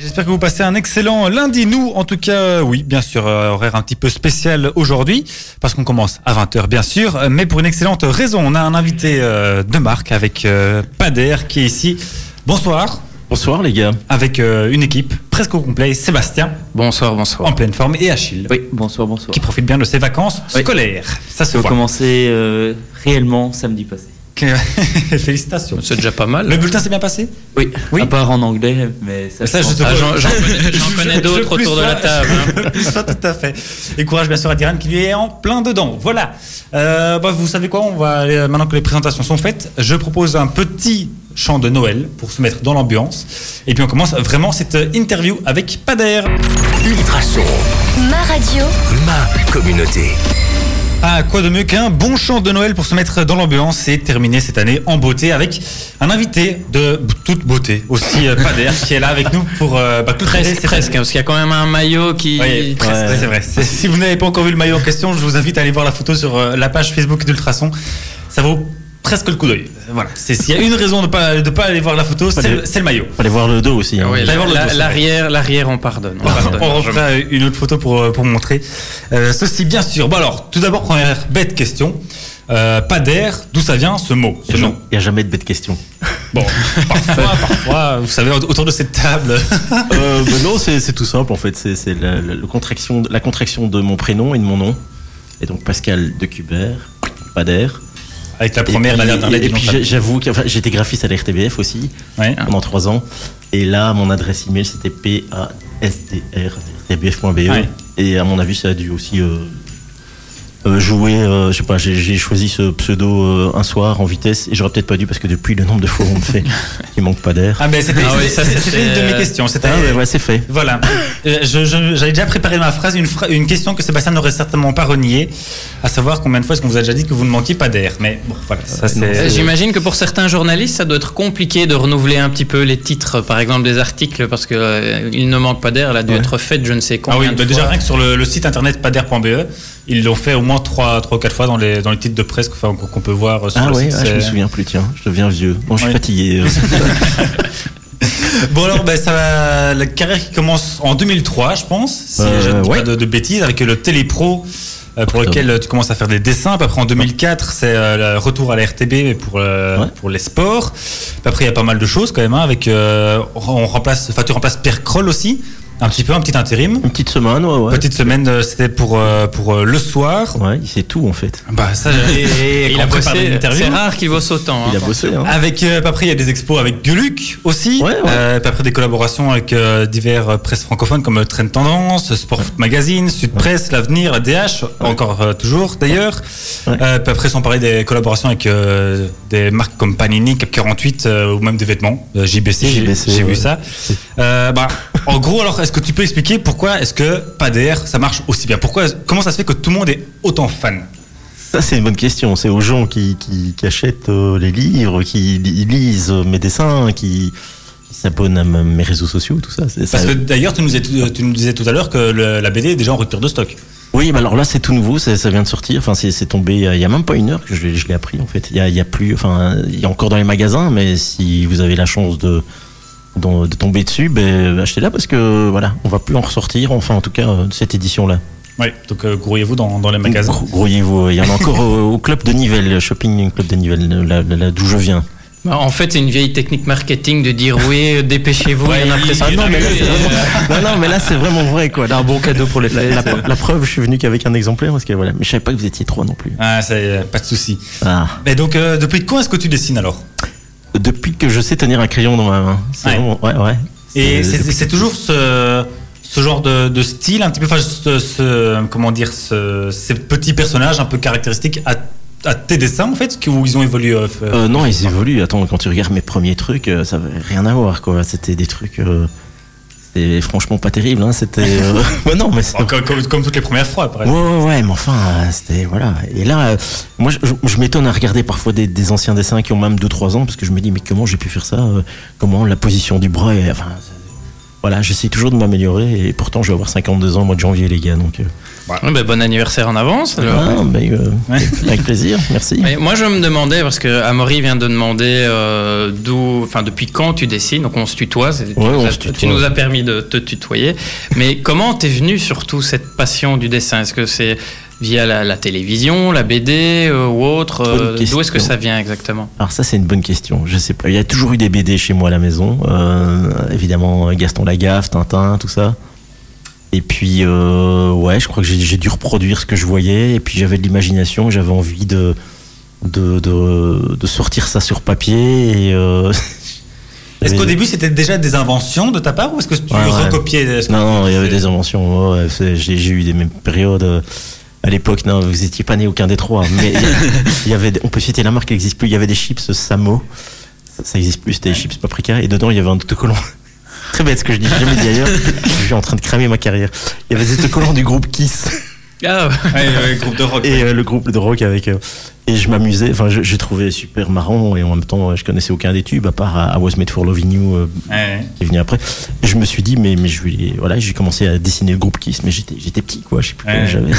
J'espère que vous passez un excellent lundi. Nous, en tout cas, euh, oui, bien sûr, euh, horaire un petit peu spécial aujourd'hui, parce qu'on commence à 20h, bien sûr, euh, mais pour une excellente raison. On a un invité de marque avec Pader qui est ici. Bonsoir. Bonsoir les gars. Avec euh, une équipe presque au complet. Sébastien, Bonsoir, en bonsoir. pleine forme, et Achille, Oui, bonsoir, bonsoir. qui profite bien de ses vacances Oui. scolaires. Ça se voit. commencer euh, réellement samedi passé. Félicitations. C'est déjà pas mal. Le bulletin s'est bien passé? Oui, Oui. à part en anglais, mais ça, Ça, je te. Ah, j'en- connais- d'autres autour de la table, hein. plus tout à fait. Et courage bien sûr à Diane qui lui est en plein dedans. Voilà. Euh, bah, vous savez quoi? On va aller, maintenant que les présentations sont faites, je propose un petit chant de Noël pour se mettre dans l'ambiance. Et puis on commence vraiment cette interview avec Pader. Ultrason, Ma radio, ma communauté. Ah, quoi de mieux qu'un bon chant de Noël pour se mettre dans l'ambiance et terminer cette année en beauté avec un invité de toute beauté, aussi euh, Pader, qui est là avec nous pour euh, bah, Presque, presque, parce qu'il y a quand même un maillot qui. Oui, presque, Ouais. c'est vrai. C'est- Si vous n'avez pas encore vu le maillot en question, je vous invite à aller voir la photo sur euh, la page Facebook d'Ultrason. Ça vaut presque le coup d'œil. Voilà. C'est- S'il y a une raison de ne pas, de pas aller voir la photo, c'est Aller- le, maillot. Fallait voir le dos aussi. hein. Ah voir le la- l'arrière, l'arrière, on pardonne. On pardonne. On une autre photo pour, euh, pour montrer euh, ceci, bien sûr. Bon alors, tout d'abord, première bête question. Euh, pas d'air, d'où ça vient ce mot, Il ce n'y a, nom? il y a jamais de bête question. Bon, parfois, parfois, vous savez, autour de cette table. euh, bah non, c'est c'est tout simple en fait. C'est c'est la, la- contraction, la contraction de mon prénom et de mon nom. Et donc Pascal de Cubert, pas d'air. Avec la première, dernière et- puis j'avoue que enfin, j'étais graphiste à la RTBF aussi. Ouais. pendant trois ans. Et là, mon adresse email c'était pasdr rtbf.be. Ouais. Et à mon avis, ça a dû aussi euh, jouer. euh, je sais pas, j'ai choisi ce pseudo euh, un soir en vitesse et j'aurais peut-être pas dû parce que depuis le nombre de fois où on me fait qu'il manque pas d'air. Ah, mais c'était Ah oui, une de mes euh, questions. C'était Ah ouais, ouais, c'est fait. Voilà. Euh, J'avais déjà préparé ma phrase, une, question que Sébastien n'aurait certainement pas reniée, à savoir combien de fois est-ce qu'on vous a déjà dit que vous ne manquiez pas d'air. Mais bon, voilà, ça non, Euh, c'est. J'imagine que pour certains journalistes, ça doit être compliqué de renouveler un petit peu les titres, par exemple des articles, parce que euh, il ne manque pas d'air. Elle a dû Ouais. être faite, je ne sais Ah combien oui, de bah déjà fois. rien que sur le, le site internet pader.be, ils l'ont fait au moins 3, 3 ou 4 fois dans les, dans les titres de presse qu'on peut voir sur Ah le ouais, ah, je me souviens plus, tiens, je deviens vieux. Bon, je suis Oui. fatigué. Bon alors, ben, ça va, la carrière qui commence en 2003, je pense, si Euh, je ne dis ouais. pas de, de bêtises, avec le Télépro, euh, pour lequel tu commences à faire des dessins. Après, en 2004, c'est euh, le retour à la RTB pour, euh, Ouais. pour les sports. Après, il y a pas mal de choses quand même. hein, avec, euh, on remplace, enfin, tu remplaces Pierre Kroll aussi, un petit peu, un petit intérim. Une petite semaine, ouais, ouais. Petite semaine, euh, c'était pour, euh, pour euh, le soir. Ouais, il sait tout en fait. Bah, ça, et, et Il a bossé. C'est rare qu'il bosse autant. Il a hein. bossé, hein. Avec, euh, après, il y a des expos avec Guluc aussi. Ouais, ouais. Euh, après, des collaborations avec euh, divers euh, presses francophones comme Trend Tendance, Sport Magazine, Sud Presse, L'Avenir, la DH, encore euh, toujours d'ailleurs. Euh, après, sans parler des collaborations avec euh, des marques comme Panini, Cap 48 euh, ou même des vêtements, euh, JBC, j'ai- JBC, j'ai vu ça. Euh, bah, en gros, alors, est-ce que tu peux expliquer pourquoi est-ce que Pader, ça marche aussi bien? Pourquoi, Comment ça se fait que tout le monde est autant fan? Ça, c'est une bonne question. C'est aux gens qui, qui, qui achètent euh, les livres, qui li- lisent euh, mes dessins, qui, qui s'abonnent à mes réseaux sociaux, tout ça. Parce ça- que d'ailleurs, tu, nous disais- tu nous disais tout à l'heure que le- la BD est déjà en rupture de stock. Oui, mais alors là, c'est tout nouveau, ça, ça vient de sortir. Enfin, c'est tombé il y a- il y a même pas une heure que je, l'ai- je l'ai appris, en fait. Il y a, il y a plus, enfin, il y a encore dans les magasins, mais si vous avez la chance de, de, de tomber dessus, ben, achetez-la parce que, voilà, on va plus en ressortir, enfin, en tout cas, euh, de cette édition-là. Oui, donc euh, grouillez-vous dans, dans les magasins. Gro- Grouillez-vous. Il y en a encore au, au club de Nivelles, Shopping Club de Nivelles, là, là- là d'où je viens. Bah, En fait, c'est une vieille technique marketing de dire oui, euh, dépêchez-vous, il y en a presque Ah non, plus, mais là, et, c'est euh, non, non, mais là, c'est vraiment vrai, quoi. Un bon cadeau pour les La, la- la preuve, je suis venu qu'avec un exemplaire parce que voilà, mais je savais pas que vous étiez trois non plus. Ah, ça y est, pas de souci. Ah. Mais donc, euh, depuis quand est-ce que tu dessines alors? Depuis que je sais tenir un crayon dans ma main. C'est Ouais. vraiment- ouais, ouais. Et c'est toujours ce, ce genre de, de style, un petit peu, enfin, ce, ce- comment dire, ce- ces petits personnages un peu caractéristiques à, à tes dessins en fait, où ils ont évolué. euh, Euh, non, ils évoluent. Attends, quand tu regardes mes premiers trucs, euh, ça avait rien à voir, quoi. C'était des trucs. euh, C'était franchement pas terrible, hein. C'était. euh, ouais, non, mais c'est. Bon, comme, comme- comme toutes les premières fois, par Ouais, ouais, ouais, mais enfin, c'était. Voilà. Et là, euh, moi, je, m'étonne à regarder parfois des, des anciens dessins qui ont même 2-3 ans, parce que je me dis, mais comment j'ai pu faire ça euh, Comment la position du bras est- Enfin, voilà, j'essaie toujours de m'améliorer et pourtant je vais avoir 52 ans au mois de janvier, les gars. Donc, Ouais, ben, bon anniversaire en avance. alors. ah, mais, euh, Ouais. avec plaisir, merci. Mais moi, je me demandais, parce que Amaury vient de demander euh, d'où, enfin, depuis quand tu dessines, donc on se tutoie, tu, Ouais, nous as, se tutoie. tu nous as permis de te tutoyer. Mais comment t'es venu surtout cette passion du dessin? Est-ce que c'est via la, la télévision, la BD euh, ou autre euh, D'où est-ce que ça vient exactement? Alors ça c'est une bonne question. Je sais pas. Il y a toujours eu des BD chez moi à la maison. Euh, évidemment Gaston Lagaffe, Tintin, tout ça. Et puis euh, ouais, je crois que j'ai dû reproduire ce que je voyais. Et puis j'avais de l'imagination. J'avais envie de de, de de sortir ça sur papier. Et euh, Est-ce qu'au début c'était déjà des inventions de ta part ou est-ce que tu Ouais, ouais. recopiais que Non, il y avait des inventions. ouais, ouais, j'ai eu des mêmes périodes. euh, À l'époque, non, vous étiez pas né aucun des trois. Mais il y avait, on peut citer la marque qui n'existe plus. Il y avait des chips Samo. Ça, ça existe plus. C'était des chips paprika. Et dedans, il y avait un autocollant. Très bête ce que je dis. Jamais dit ailleurs. Je suis en train de cramer ma carrière. Il y avait des autocollants du groupe Kiss Ah, Ouais, ouais, groupe de rock. et euh, le groupe de rock avec. euh, et je m'amusais. Enfin, je- j'ai trouvé super marrant. Et en même temps, je connaissais aucun des tubes à part I Was Made for Loving You. euh, Ouais. qui est venu après. Et je me suis dit, mais, mais je vais, voilà, j'ai commencé à dessiner le groupe Kiss, mais j'étais, j'étais petit, quoi. Je sais plus quel Ouais. j'avais.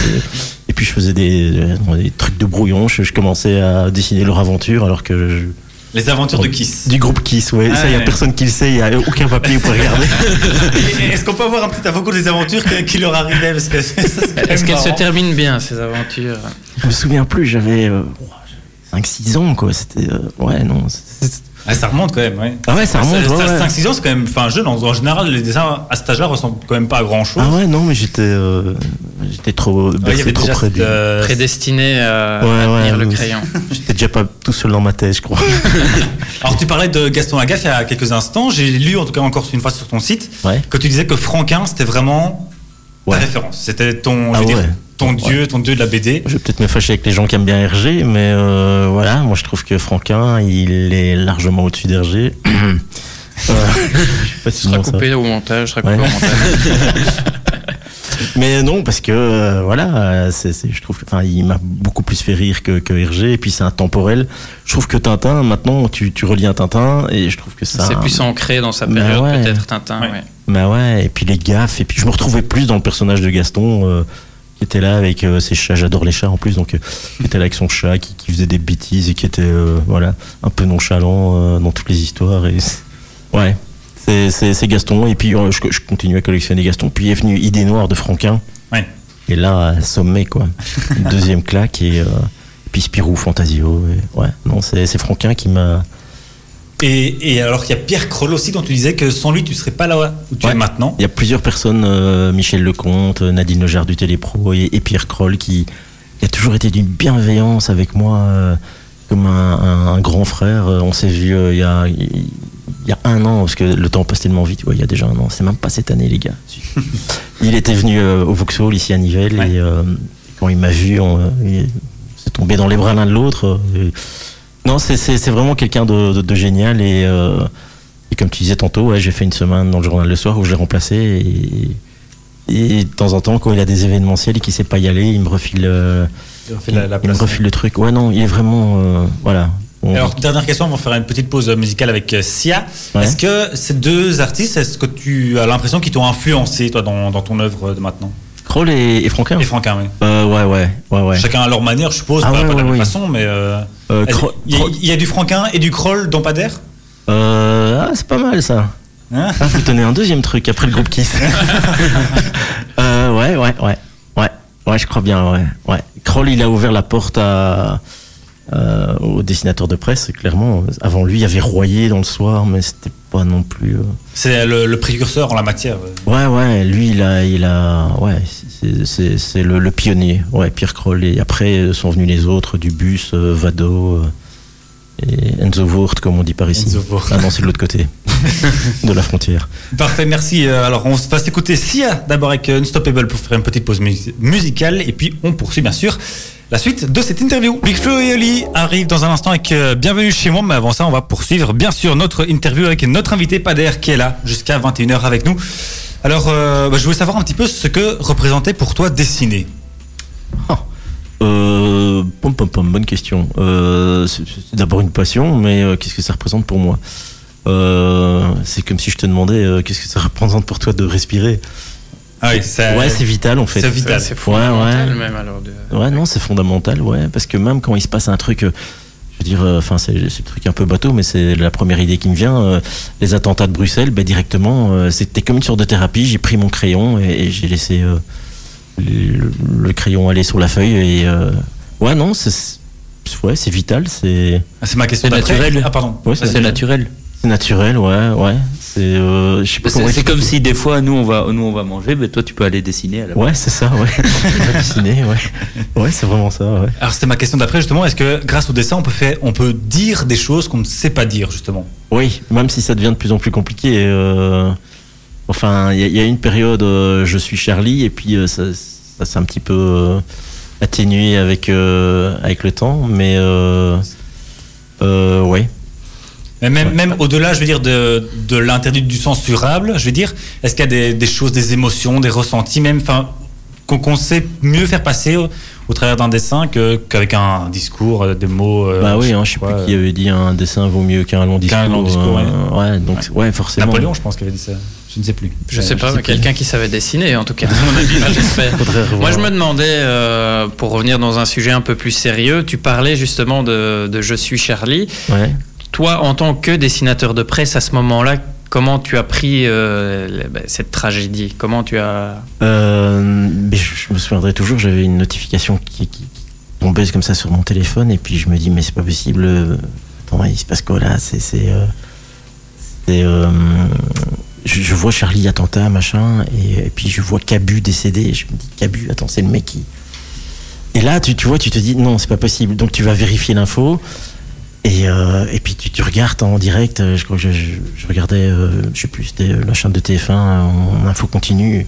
Et, puis je faisais des, euh, des trucs de brouillon. Je, je commençais à dessiner leur aventure, alors que je- Les aventures de Kiss. du groupe Kiss, ouais. ça, il y a Ouais. personne qui le sait. Il y a aucun papier pour regarder. Et- Est-ce qu'on peut avoir un petit avant des aventures qui leur arrivaient Est-ce qu'elles se terminent bien ces aventures? Je me souviens plus. J'avais euh, 5-6 ans, quoi. C'était, euh, ouais, non. Ah, ça remonte quand même, ouais. Ah ouais, ça remonte. ouais, ouais. 5-6 ans, c'est quand même enfin, jeune. En, en général, les dessins à cet âge-là ressemblent quand même pas à grand chose. Ah ouais, non, mais j'étais, euh, j'étais trop, il y bercé avait trop déjà près cette, euh, Prédestiné à, Ouais, à ouais, tenir le crayon. J'étais déjà pas tout seul dans ma tête, je crois. Alors, tu parlais de Gaston Lagaffe il y a quelques instants. J'ai lu, en tout cas, encore une fois sur ton site, Ouais. que tu disais que Franquin, c'était vraiment Ouais. ta référence. C'était ton, je Ah veux dire, ouais. Ton dieu, ton dieu de la BD. Je vais peut-être me fâcher avec les gens qui aiment bien Hergé, mais euh, voilà, moi je trouve que Franquin, il est largement au-dessus d'Hergé. Euh, je sais pas si Ce sera non, ça- coupé au montage, sera coupé Ouais. au montage. Mais non, parce que euh, voilà, je trouve enfin, il m'a beaucoup plus fait rire que, que Hergé, et puis c'est intemporel. Je trouve que Tintin, maintenant, tu, tu relis un Tintin, et je trouve que ça. C'est plus ancré dans sa Bah période, ouais. peut-être Tintin. Ouais. ouais. Bah ouais, et puis les gaffes, et puis je me retrouvais plus dans le personnage de Gaston, euh, qui était là avec euh, ses chats, j'adore les chats en plus, donc euh, qui était là avec son chat, qui, qui faisait des bêtises et qui était euh, voilà un peu nonchalant euh, dans toutes les histoires. Et ouais, c'est, Gaston, et puis je, je continue à collectionner Gaston, puis est venu Idée Noire de Franquin, Ouais. et là, sommet quoi, Une deuxième claque, et, et puis Spirou, Fantasio, et, ouais, non, c'est Franquin qui m'a... Et, et alors qu'il y a Pierre Kroll aussi, dont tu disais que sans lui, tu serais pas là où tu Ouais. es maintenant. Il y a plusieurs personnes, euh, Michel Lecomte, euh, Nadine Lejar du Télépro et, et Pierre Kroll, qui, qui a toujours été d'une bienveillance avec moi, euh, comme un, un- un grand frère. On s'est vu euh, il y, a, il y a un an, parce que le temps passe tellement vite. Ouais, il y a déjà un an. C'est même pas cette année, les gars. il était venu au Vauxhall, ici à Nivelles, Ouais. et quand il m'a vu, on, il s'est tombé dans les bras l'un de l'autre. et- Non, c'est- vraiment quelqu'un de, de- de génial et. euh, et comme tu disais tantôt, ouais, j'ai fait une semaine dans le journal le soir où je l'ai remplacé. Et, et de temps en temps, quand il a des événementiels et qu'il sait pas y aller, il me refile, euh, Il refile la, la il me place. refile le truc. Ouais, non, il est vraiment. euh, voilà. On- Alors, dernière question, on va faire une petite pause musicale avec Sia. Ouais. Est-ce que ces deux artistes, est-ce que tu as l'impression qu'ils t'ont influencé, toi, dans, dans ton œuvre de maintenant? Kroll et, et Franquin Et Franquin, oui. Euh, Ouais, ouais, ouais, ouais. Chacun à leur manière, je suppose, Ah pas, ouais, pas de la même façon, mais. euh, Euh, Il y, a- Kroll- il y a du Franquin et du Kroll dans Pader? Euh, ah, c'est pas mal ça. Hein? Ah, vous tenez un deuxième truc après le groupe Kiss. ouais, ouais, ouais, ouais, ouais, je crois bien, ouais, ouais. Kroll, il a ouvert la porte à, euh, au dessinateur de presse, clairement. Avant lui, il y avait Royer dans le soir, mais c'était pas non plus. euh, C'est le, le précurseur en la matière. Ouais, ouais, lui, il a, il a, ouais, c'est- le, le pionnier, ouais, Pierre Kroll. Et après euh, sont venus les autres, Dubus, euh, Vado et Enzo Wurt, comme on dit par ici. Enzo Wurt. Ah non, c'est de l'autre côté de la frontière. Parfait, merci. Alors, on va s'écouter Sia d'abord avec Unstoppable pour faire une petite pause mu- musicale. Et puis, on poursuit, bien sûr, la suite de cette interview. Big Flo et Oli arrivent dans un instant avec euh, Bienvenue chez moi. Mais avant ça, on va poursuivre, bien sûr, notre interview avec notre invité Pader qui est là jusqu'à 21h avec nous. Alors, euh, bah, je voulais savoir un petit peu ce que représentait pour toi dessiner. Euh, pom, pom, bonne question. Euh, c'est d'abord une passion, mais euh, qu'est-ce que ça représente pour moi? Euh, c'est comme si je te demandais euh, qu'est-ce que ça représente pour toi de respirer? Ah oui, ça- ouais, c'est vital en fait. c'est vital. C'est Ouais, fondamental ouais. même alors. de- Ouais, non, c'est fondamental, ouais, parce que même quand il se passe un truc, euh, je veux dire, euh, enfin, c'est c'est le truc un peu bateau, mais c'est la première idée qui me vient. euh, les attentats de Bruxelles, ben, directement, euh, c'était comme une sorte de thérapie. J'ai pris mon crayon et, et j'ai laissé euh, le, le crayon aller sur la feuille et euh, ouais, non, c'est ouais, c'est vital, c'est Ah, C'est ma question C'est naturel. Ah pardon. Ouais, c'est naturel. c'est naturel, ouais, ouais. C'est, euh, C'est c'est comme si des fois nous on va nous on va manger, mais toi tu peux aller dessiner à la Ouais, c'est ça, ouais. Dessiner, ouais. Ouais, c'est vraiment ça, ouais. Alors c'était ma question d'après justement. Est-ce que grâce au dessin on peut faire, on peut dire des choses qu'on ne sait pas dire justement? Oui, même si ça devient de plus en plus compliqué. euh, enfin, il y, a- il y a une période, euh, je suis Charlie, et puis euh, ça, ça s'est un petit peu euh, atténué avec, euh, avec le temps, mais euh, euh, ouais. Mais même, même au-delà, je veux dire, de, de l'interdit du censurable, je veux dire, est-ce qu'il y a des, des choses, des émotions, des ressentis, même, enfin, qu'on sait mieux faire passer au, au travers d'un dessin que- qu'avec un discours, euh, des mots. euh, bah oui, sais hein, pas je sais quoi, plus qui avait dit un dessin vaut mieux qu'un long discours. Qu'un long discours, euh, ouais. donc ouais, forcément. Napoléon, je pense, qui avait dit ça. Je ne sais plus. Je sais pas, mais quelqu'un qui savait dessiner en tout cas. à mon avis, enfin, j'espère. Faudrait revoir. Moi, je me demandais, euh, pour revenir dans un sujet un peu plus sérieux, tu parlais justement de, de Je suis Charlie. Ouais. Toi, en tant que dessinateur de presse, à ce moment-là, comment tu as pris euh, ben, cette tragédie? Comment tu as... Euh, je, me souviendrai toujours, j'avais une notification qui, tombait comme ça sur mon téléphone et puis je me dis mais c'est pas possible. euh, Attends, il se passe quoi là C'est c'est euh, euh, je vois Charlie attentat machin et, et puis je vois Cabu décédé. Et je me dis Cabu, attends c'est le mec qui. Et là tu, tu vois tu te dis non c'est pas possible donc tu vas vérifier l'info. Et, euh, et puis tu, tu regardes en direct, euh, je crois que je, je- je regardais, euh, je sais plus, c'était la chaîne de TF1 en info continue.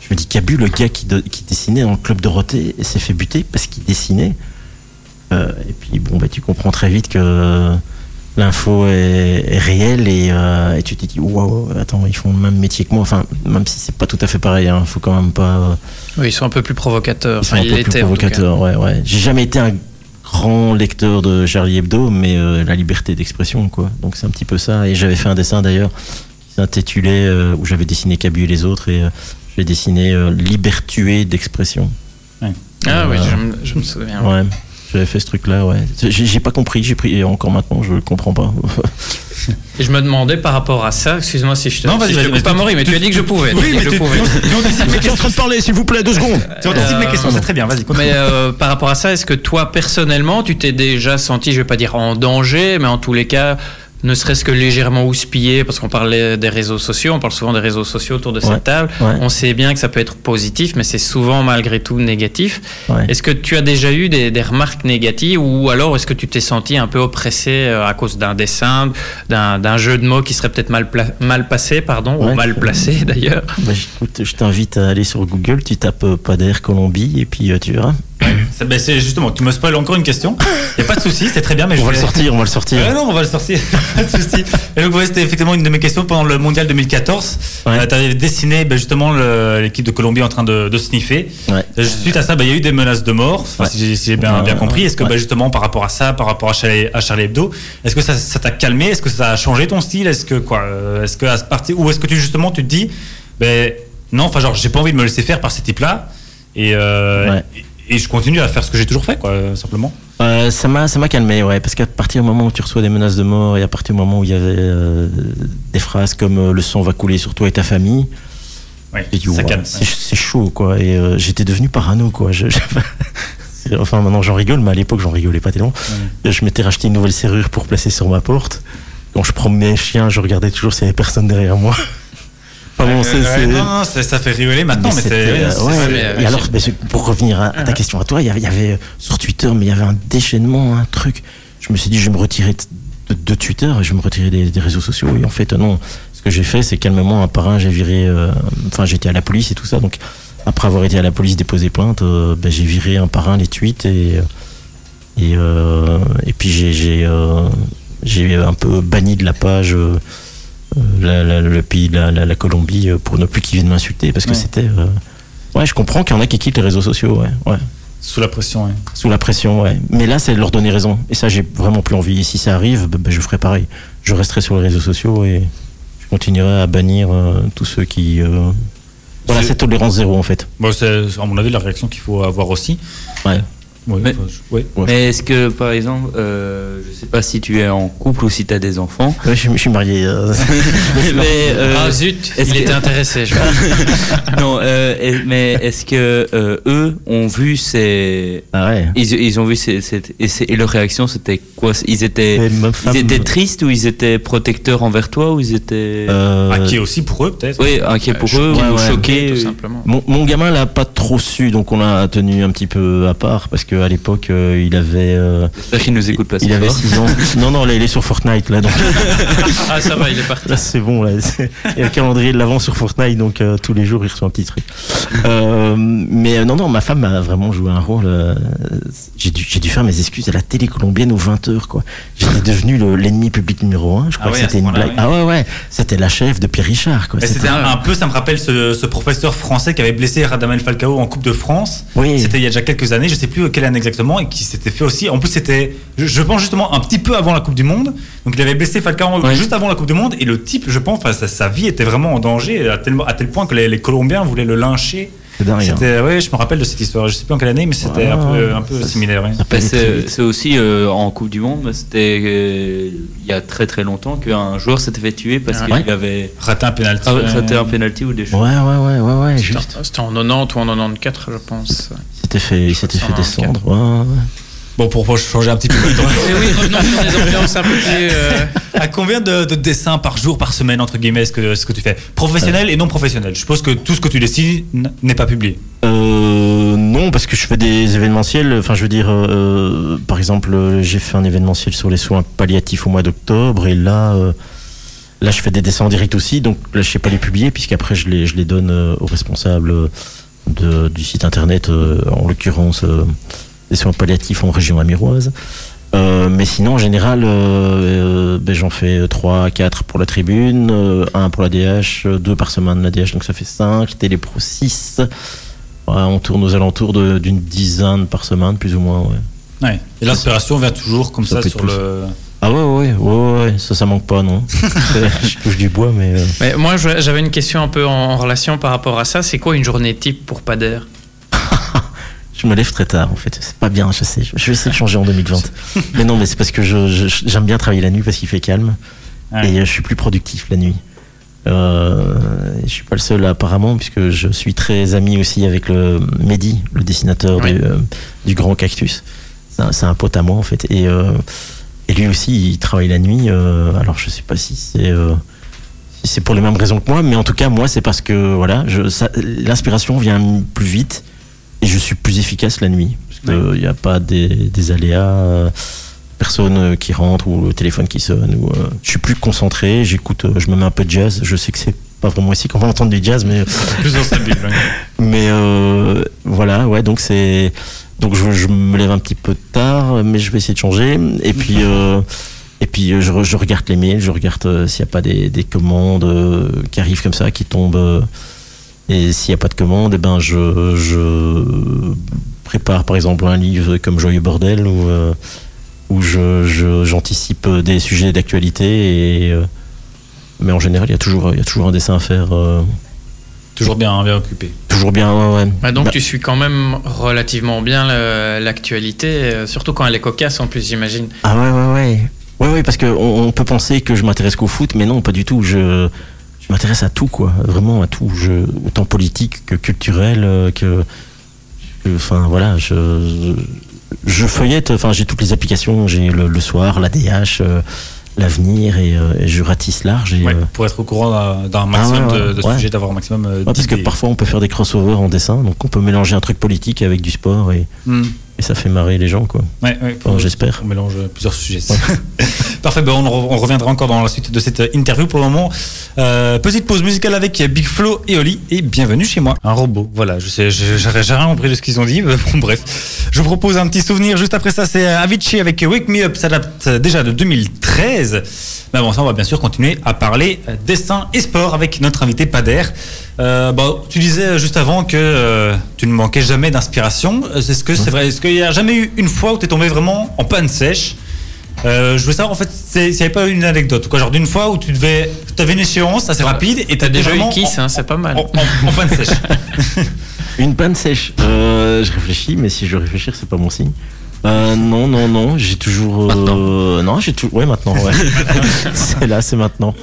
Je me dis Cabu, le gars qui, de- qui dessinait dans le club Dorothée, s'est fait buter parce qu'il dessinait. Euh, et puis bon, bah, tu comprends très vite que l'info est, est réelle et, et tu te dis waouh, attends, ils font le même métier que moi. Enfin, même si c'est pas tout à fait pareil, hein, faut quand même pas. Oui, ils sont un peu plus provocateurs. ils sont Enfin, un il peu plus provocateurs, ouais, ouais. J'ai jamais été un grand lecteur de Charlie Hebdo, mais euh, la liberté d'expression, quoi. Donc c'est un petit peu ça. Et j'avais fait un dessin d'ailleurs qui s'intitulait, euh, où j'avais dessiné Cabu et les autres, et euh, j'ai dessiné euh, Libertué d'expression. Ah oui, je, me- je me souviens. Ouais. J'avais fait ce truc-là, ouais. J'ai pas compris, j'ai pris, et encore maintenant, je comprends pas. Et je me demandais par rapport à ça, excuse-moi si je te, Non, vas-y, si coupe pas. Maury, mais tu as dit que je pouvais. Oui, mais tu, anticipes mes questions. de parler, s'il vous plaît, deux secondes. Tu anticipes mes questions, c'est très bien. Vas-y. Mais euh, par rapport à ça, est-ce que toi, personnellement, tu t'es déjà senti, je vais pas dire en danger, mais en tous les cas, ne serait-ce que légèrement houspillé, parce qu'on parlait des réseaux sociaux, on parle souvent des réseaux sociaux autour de Ouais, cette table. ouais. On sait bien que ça peut être positif, mais c'est souvent malgré tout négatif. Ouais. Est-ce que tu as déjà eu des, des remarques négatives ou alors est-ce que tu t'es senti un peu oppressé euh, à cause d'un dessin, d'un jeu de mots qui serait peut-être mal, mal passé, pardon, ou mal placé d'ailleurs? Bah, écoute, je t'invite à aller sur Google, tu tapes euh, Pader Colombie, et puis euh, tu verras. C'est ben, c'est justement, tu me spoil encore une question. Il n'y a pas de souci, c'est très bien, mais On je va le vais- sortir, on va le sortir. Non, on va le sortir. Pas de souci. Et donc, ouais, c'était effectivement une de mes questions pendant le mondial 2014. Ouais. tu avais dessiné ben, justement le- l'équipe de Colombie en train de, de sniffer. Ouais. Euh, Suite à ça, ben, il y a eu des menaces de mort, si j'ai si bien, compris. Est-ce que ouais. ben, justement, par rapport à ça, par rapport à Charlie, à Charlie Hebdo, est-ce que ça t'a calmé? Est-ce que ça a changé ton style? Est-ce que quoi euh, Est-ce que à ce parti ou est-ce que tu justement tu te dis, ben non, enfin genre j'ai pas envie de me laisser faire par ces types-là et, euh, Ouais. Et je continue à faire ce que j'ai toujours fait, quoi, euh, simplement. Euh, ça m'a ça m'a calmé ouais parce qu'à partir du moment où tu reçois des menaces de mort et à partir du moment où il y avait euh, des phrases comme euh, le sang va couler sur toi et ta famille Ouais, ouais, calme. c'est chaud quoi et j'étais devenu parano quoi Je- je- c'est- enfin maintenant j'en rigole mais à l'époque j'en rigolais pas tellement. Je m'étais racheté une nouvelle serrure pour placer sur ma porte. Quand je promenais un chien je regardais toujours s'il y avait personne derrière moi c'est c'est- non, non, ça fait rigoler maintenant, mais, c'est. euh, c'est- ouais, mais, et alors, pour revenir à, ta question à toi, il y avait, euh, sur Twitter, mais il y avait un déchaînement, un truc. Je me suis dit, je vais me retirer de, de Twitter, et je vais me retirer des, des réseaux sociaux. Et en fait, non. Ce que j'ai fait, c'est calmement, un par un, j'ai viré. euh, Enfin, j'étais à la police et tout ça. Donc, après avoir été à la police déposer plainte, euh, ben, j'ai viré un par un les tweets et. Et, euh, et puis, j'ai. j'ai j'ai un peu banni de la page la- la- le pays, la, la, Colombie, euh, pour ne plus qu'ils viennent m'insulter parce que Ouais. c'était. euh, Ouais, je comprends qu'il y en a qui quittent les réseaux sociaux, ouais. ouais. Sous la pression, ouais. sous la pression, ouais. Mais là, c'est leur donner raison. Et ça, j'ai vraiment plus envie. Et si ça arrive, ben, ben, je ferai pareil. Je resterai sur les réseaux sociaux et je continuerai à bannir euh, tous ceux qui. euh, Voilà, C'est- c'est tolérance zéro en fait. Bon, c'est à mon avis la réaction qu'il faut avoir aussi. Ouais. Ouais, Mais- enfin, je- ouais. Ouais. Mais est-ce que, par exemple, euh, je sais pas si tu es en couple ou si tu as des enfants, Ouais, je, je suis marié. euh, mais, euh, ah zut, est-ce il que- était intéressé. Je crois. non, euh, est- mais est-ce que euh, eux ont vu ces, ah ouais. ils, ils ont vu ces, cette- et, c'est- et leur réaction c'était quoi? Ils étaient, femme- ils étaient tristes ou ils étaient protecteurs envers toi ou ils étaient, euh, Inquiet aussi pour eux, peut-être. oui, inquiets pour Euh, eux ouais, ou ouais. choqués tout simplement. Mon, mon gamin l'a pas trop su, donc on l'a tenu un petit peu à part parce qu'à l'époque euh, il avait euh, qu'ils nous écoutent pas. il avait soir. 6 ans. non non là il est sur Fortnite là donc Ah ça va, il est parti. là c'est bon là. Il y a le calendrier de l'avant sur Fortnite donc euh, tous les jours il reçoit un petit truc. Euh, mais euh, non non ma femme a vraiment joué un rôle. euh, j'ai dû j'ai dû faire mes excuses à la télé colombienne aux 20 h quoi. J'étais devenu le- l'ennemi public numéro un. Je crois Ah ouais, que à c'était une blague. Ah ouais ouais c'était la chef de Pierre Richard quoi. C'était- C'était un, un peu, ça me rappelle ce, ce professeur français qui avait blessé Radamel Falcao en Coupe de France. Oui. C'était il y a déjà quelques années, je sais plus quelle année exactement, et qui s'était fait aussi. En plus, c'était, je, je pense justement un petit peu avant la Coupe du Monde. Donc, il avait blessé Falcao juste avant la Coupe du Monde, et le type, je pense, enfin, sa, sa vie était vraiment en danger à tel, à tel point que les, les Colombiens voulaient le lyncher. C'est dingue. hein. C'était, ouais, je me rappelle de cette histoire. Je sais plus en quelle année, mais c'était un peu, un ça- peu similaire. ouais. C'est aussi euh, en Coupe du Monde, c'était euh, il y a très très longtemps qu'un joueur s'était fait tuer parce Ouais. qu'il avait Raté un penalty. ah, ouais. raté un penalty ou des choses. Ouais ouais ouais ouais ouais C'était juste. en- C'était en 90 ou en 94, je pense. Il s'était fait, il s'était fait descendre. Ouais, ouais. Bon, pour, changer un petit peu. Oui, ambiances un peu plus. euh, À combien de, de dessins par jour, par semaine, entre guillemets, est-ce que, est-ce que tu fais? Professionnel et non professionnel. Je suppose que tout ce que tu dessines n'est pas publié. Euh, non, parce que je fais des événementiels. Enfin, je veux dire, euh, par exemple, j'ai fait un événementiel sur les soins palliatifs au mois d'octobre, et là, euh, là, je fais des dessins en direct aussi. Donc là, je sais pas les publier, puisqu'après, je les, je les donne aux responsables de, du site internet, euh, en l'occurrence, euh, des soins palliatifs en région améroise. Euh, mais sinon, en général, euh, euh, ben, j'en fais 3, 4 pour la tribune, euh, un pour la DH, euh, deux par semaine la DH, donc ça fait 5, Télépro 6. Ouais, on tourne aux alentours de- d'une dizaine par semaine, plus ou moins. Ouais. Ouais. Et l'inspiration vient toujours comme Ça sur le. Ah ouais, ouais, ouais, ouais, ça, ça manque pas, non. je touche du bois, mais. euh, Mais moi, j'avais une question un peu en, en relation par rapport à ça. C'est quoi une journée type pour Pader? Je me lève très tard, en fait. C'est pas bien, je sais. Je vais essayer de changer en 2020. mais non, mais c'est parce que j'aime bien travailler la nuit parce qu'il fait calme. Ouais. Et euh, je suis plus productif la nuit. Euh, je suis pas le seul apparemment, puisque je suis très ami aussi avec le Mehdi, le dessinateur du, euh, du Grand Cactus. C'est un, un pote à moi en fait. Et, euh, et lui aussi, il travaille la nuit. alors je sais pas si c'est si c'est pour les mêmes raisons que moi, mais en tout cas moi c'est parce que voilà, l'inspiration vient plus vite et je suis plus efficace la nuit parce qu'il n'y a pas des, des aléas. euh, personne euh, qui rentre ou le téléphone qui sonne ou euh, je suis plus concentré j'écoute euh, je me mets un peu de jazz je sais que c'est pas vraiment ici qu'on va entendre du jazz mais Plus dans cette ouais. mais euh, voilà ouais donc c'est donc je, je me lève un petit peu tard mais je vais essayer de changer et puis euh, et puis euh, je, re- je regarde les mails je regarde euh, s'il n'y a pas des, des commandes euh, qui arrivent comme ça qui tombent euh, et s'il n'y a pas de commande eh ben je, je prépare par exemple un livre comme Joyeux Bordel ou euh, où je, je- j'anticipe des sujets d'actualité et euh, mais en général il y a toujours il y a toujours un dessin à faire euh, Toujours bien, bien occupé. toujours bien ouais, ouais. Bah, donc Bah, tu suis quand même relativement bien le- l'actualité, euh, surtout quand elle est cocasse en plus, j'imagine. Ah ouais, ouais, ouais. Ouais, ouais, parce qu'on on peut penser que je m'intéresse qu'au foot, mais non, pas du tout. Je, je m'intéresse à tout, quoi. Vraiment à tout. Je, autant politique que culturel, euh, que. Enfin, voilà, je. Je feuillette, enfin, j'ai toutes les applications. J'ai le, le soir, la DH, euh, l'avenir, et, euh, et je ratisse large. Et, Ouais, euh, pour être au courant d'un- maximum Ah ouais, de, sujets, d'avoir un maximum parce que parfois on peut faire des crossovers en dessin, donc on peut mélanger un truc politique avec du sport et, Hmm. Et ça fait marrer les gens, quoi. Ouais, ouais, Enfin, j'espère. On mélange plusieurs sujets. Parfait, ben on, re- on reviendra encore dans la suite de cette interview. Pour le moment, euh, petite pause musicale avec Big Flo et Oli. Et bienvenue chez moi. Un robot, voilà. Je sais, j'ai rien compris de ce qu'ils ont dit. mais bon, bref, je vous propose un petit souvenir. Juste après ça, c'est Avicii avec Wake Me Up. Ça date déjà de 2013. Mais avant ça, on va bien sûr continuer à parler euh, dessin et sport avec notre invité Pader. Euh, bah, tu disais juste avant que euh, tu ne manquais jamais d'inspiration. Euh, Est-ce que c'est vrai Est-ce qu'il n'y a jamais eu une fois où tu es tombé vraiment en panne sèche euh, je veux savoir en fait s'il n'y avait pas eu une anecdote quoi genre d'une fois où tu devais avais une échéance assez rapide et T'as déjà eu Kiss, hein, c'est pas mal. en, en- en panne sèche Une panne sèche. Euh, je réfléchis, mais si je veux réfléchir, c'est pas mon signe. Euh, non, non, non, j'ai toujours. euh, non, j'ai toujours. Ouais, maintenant, ouais. c'est là, c'est maintenant.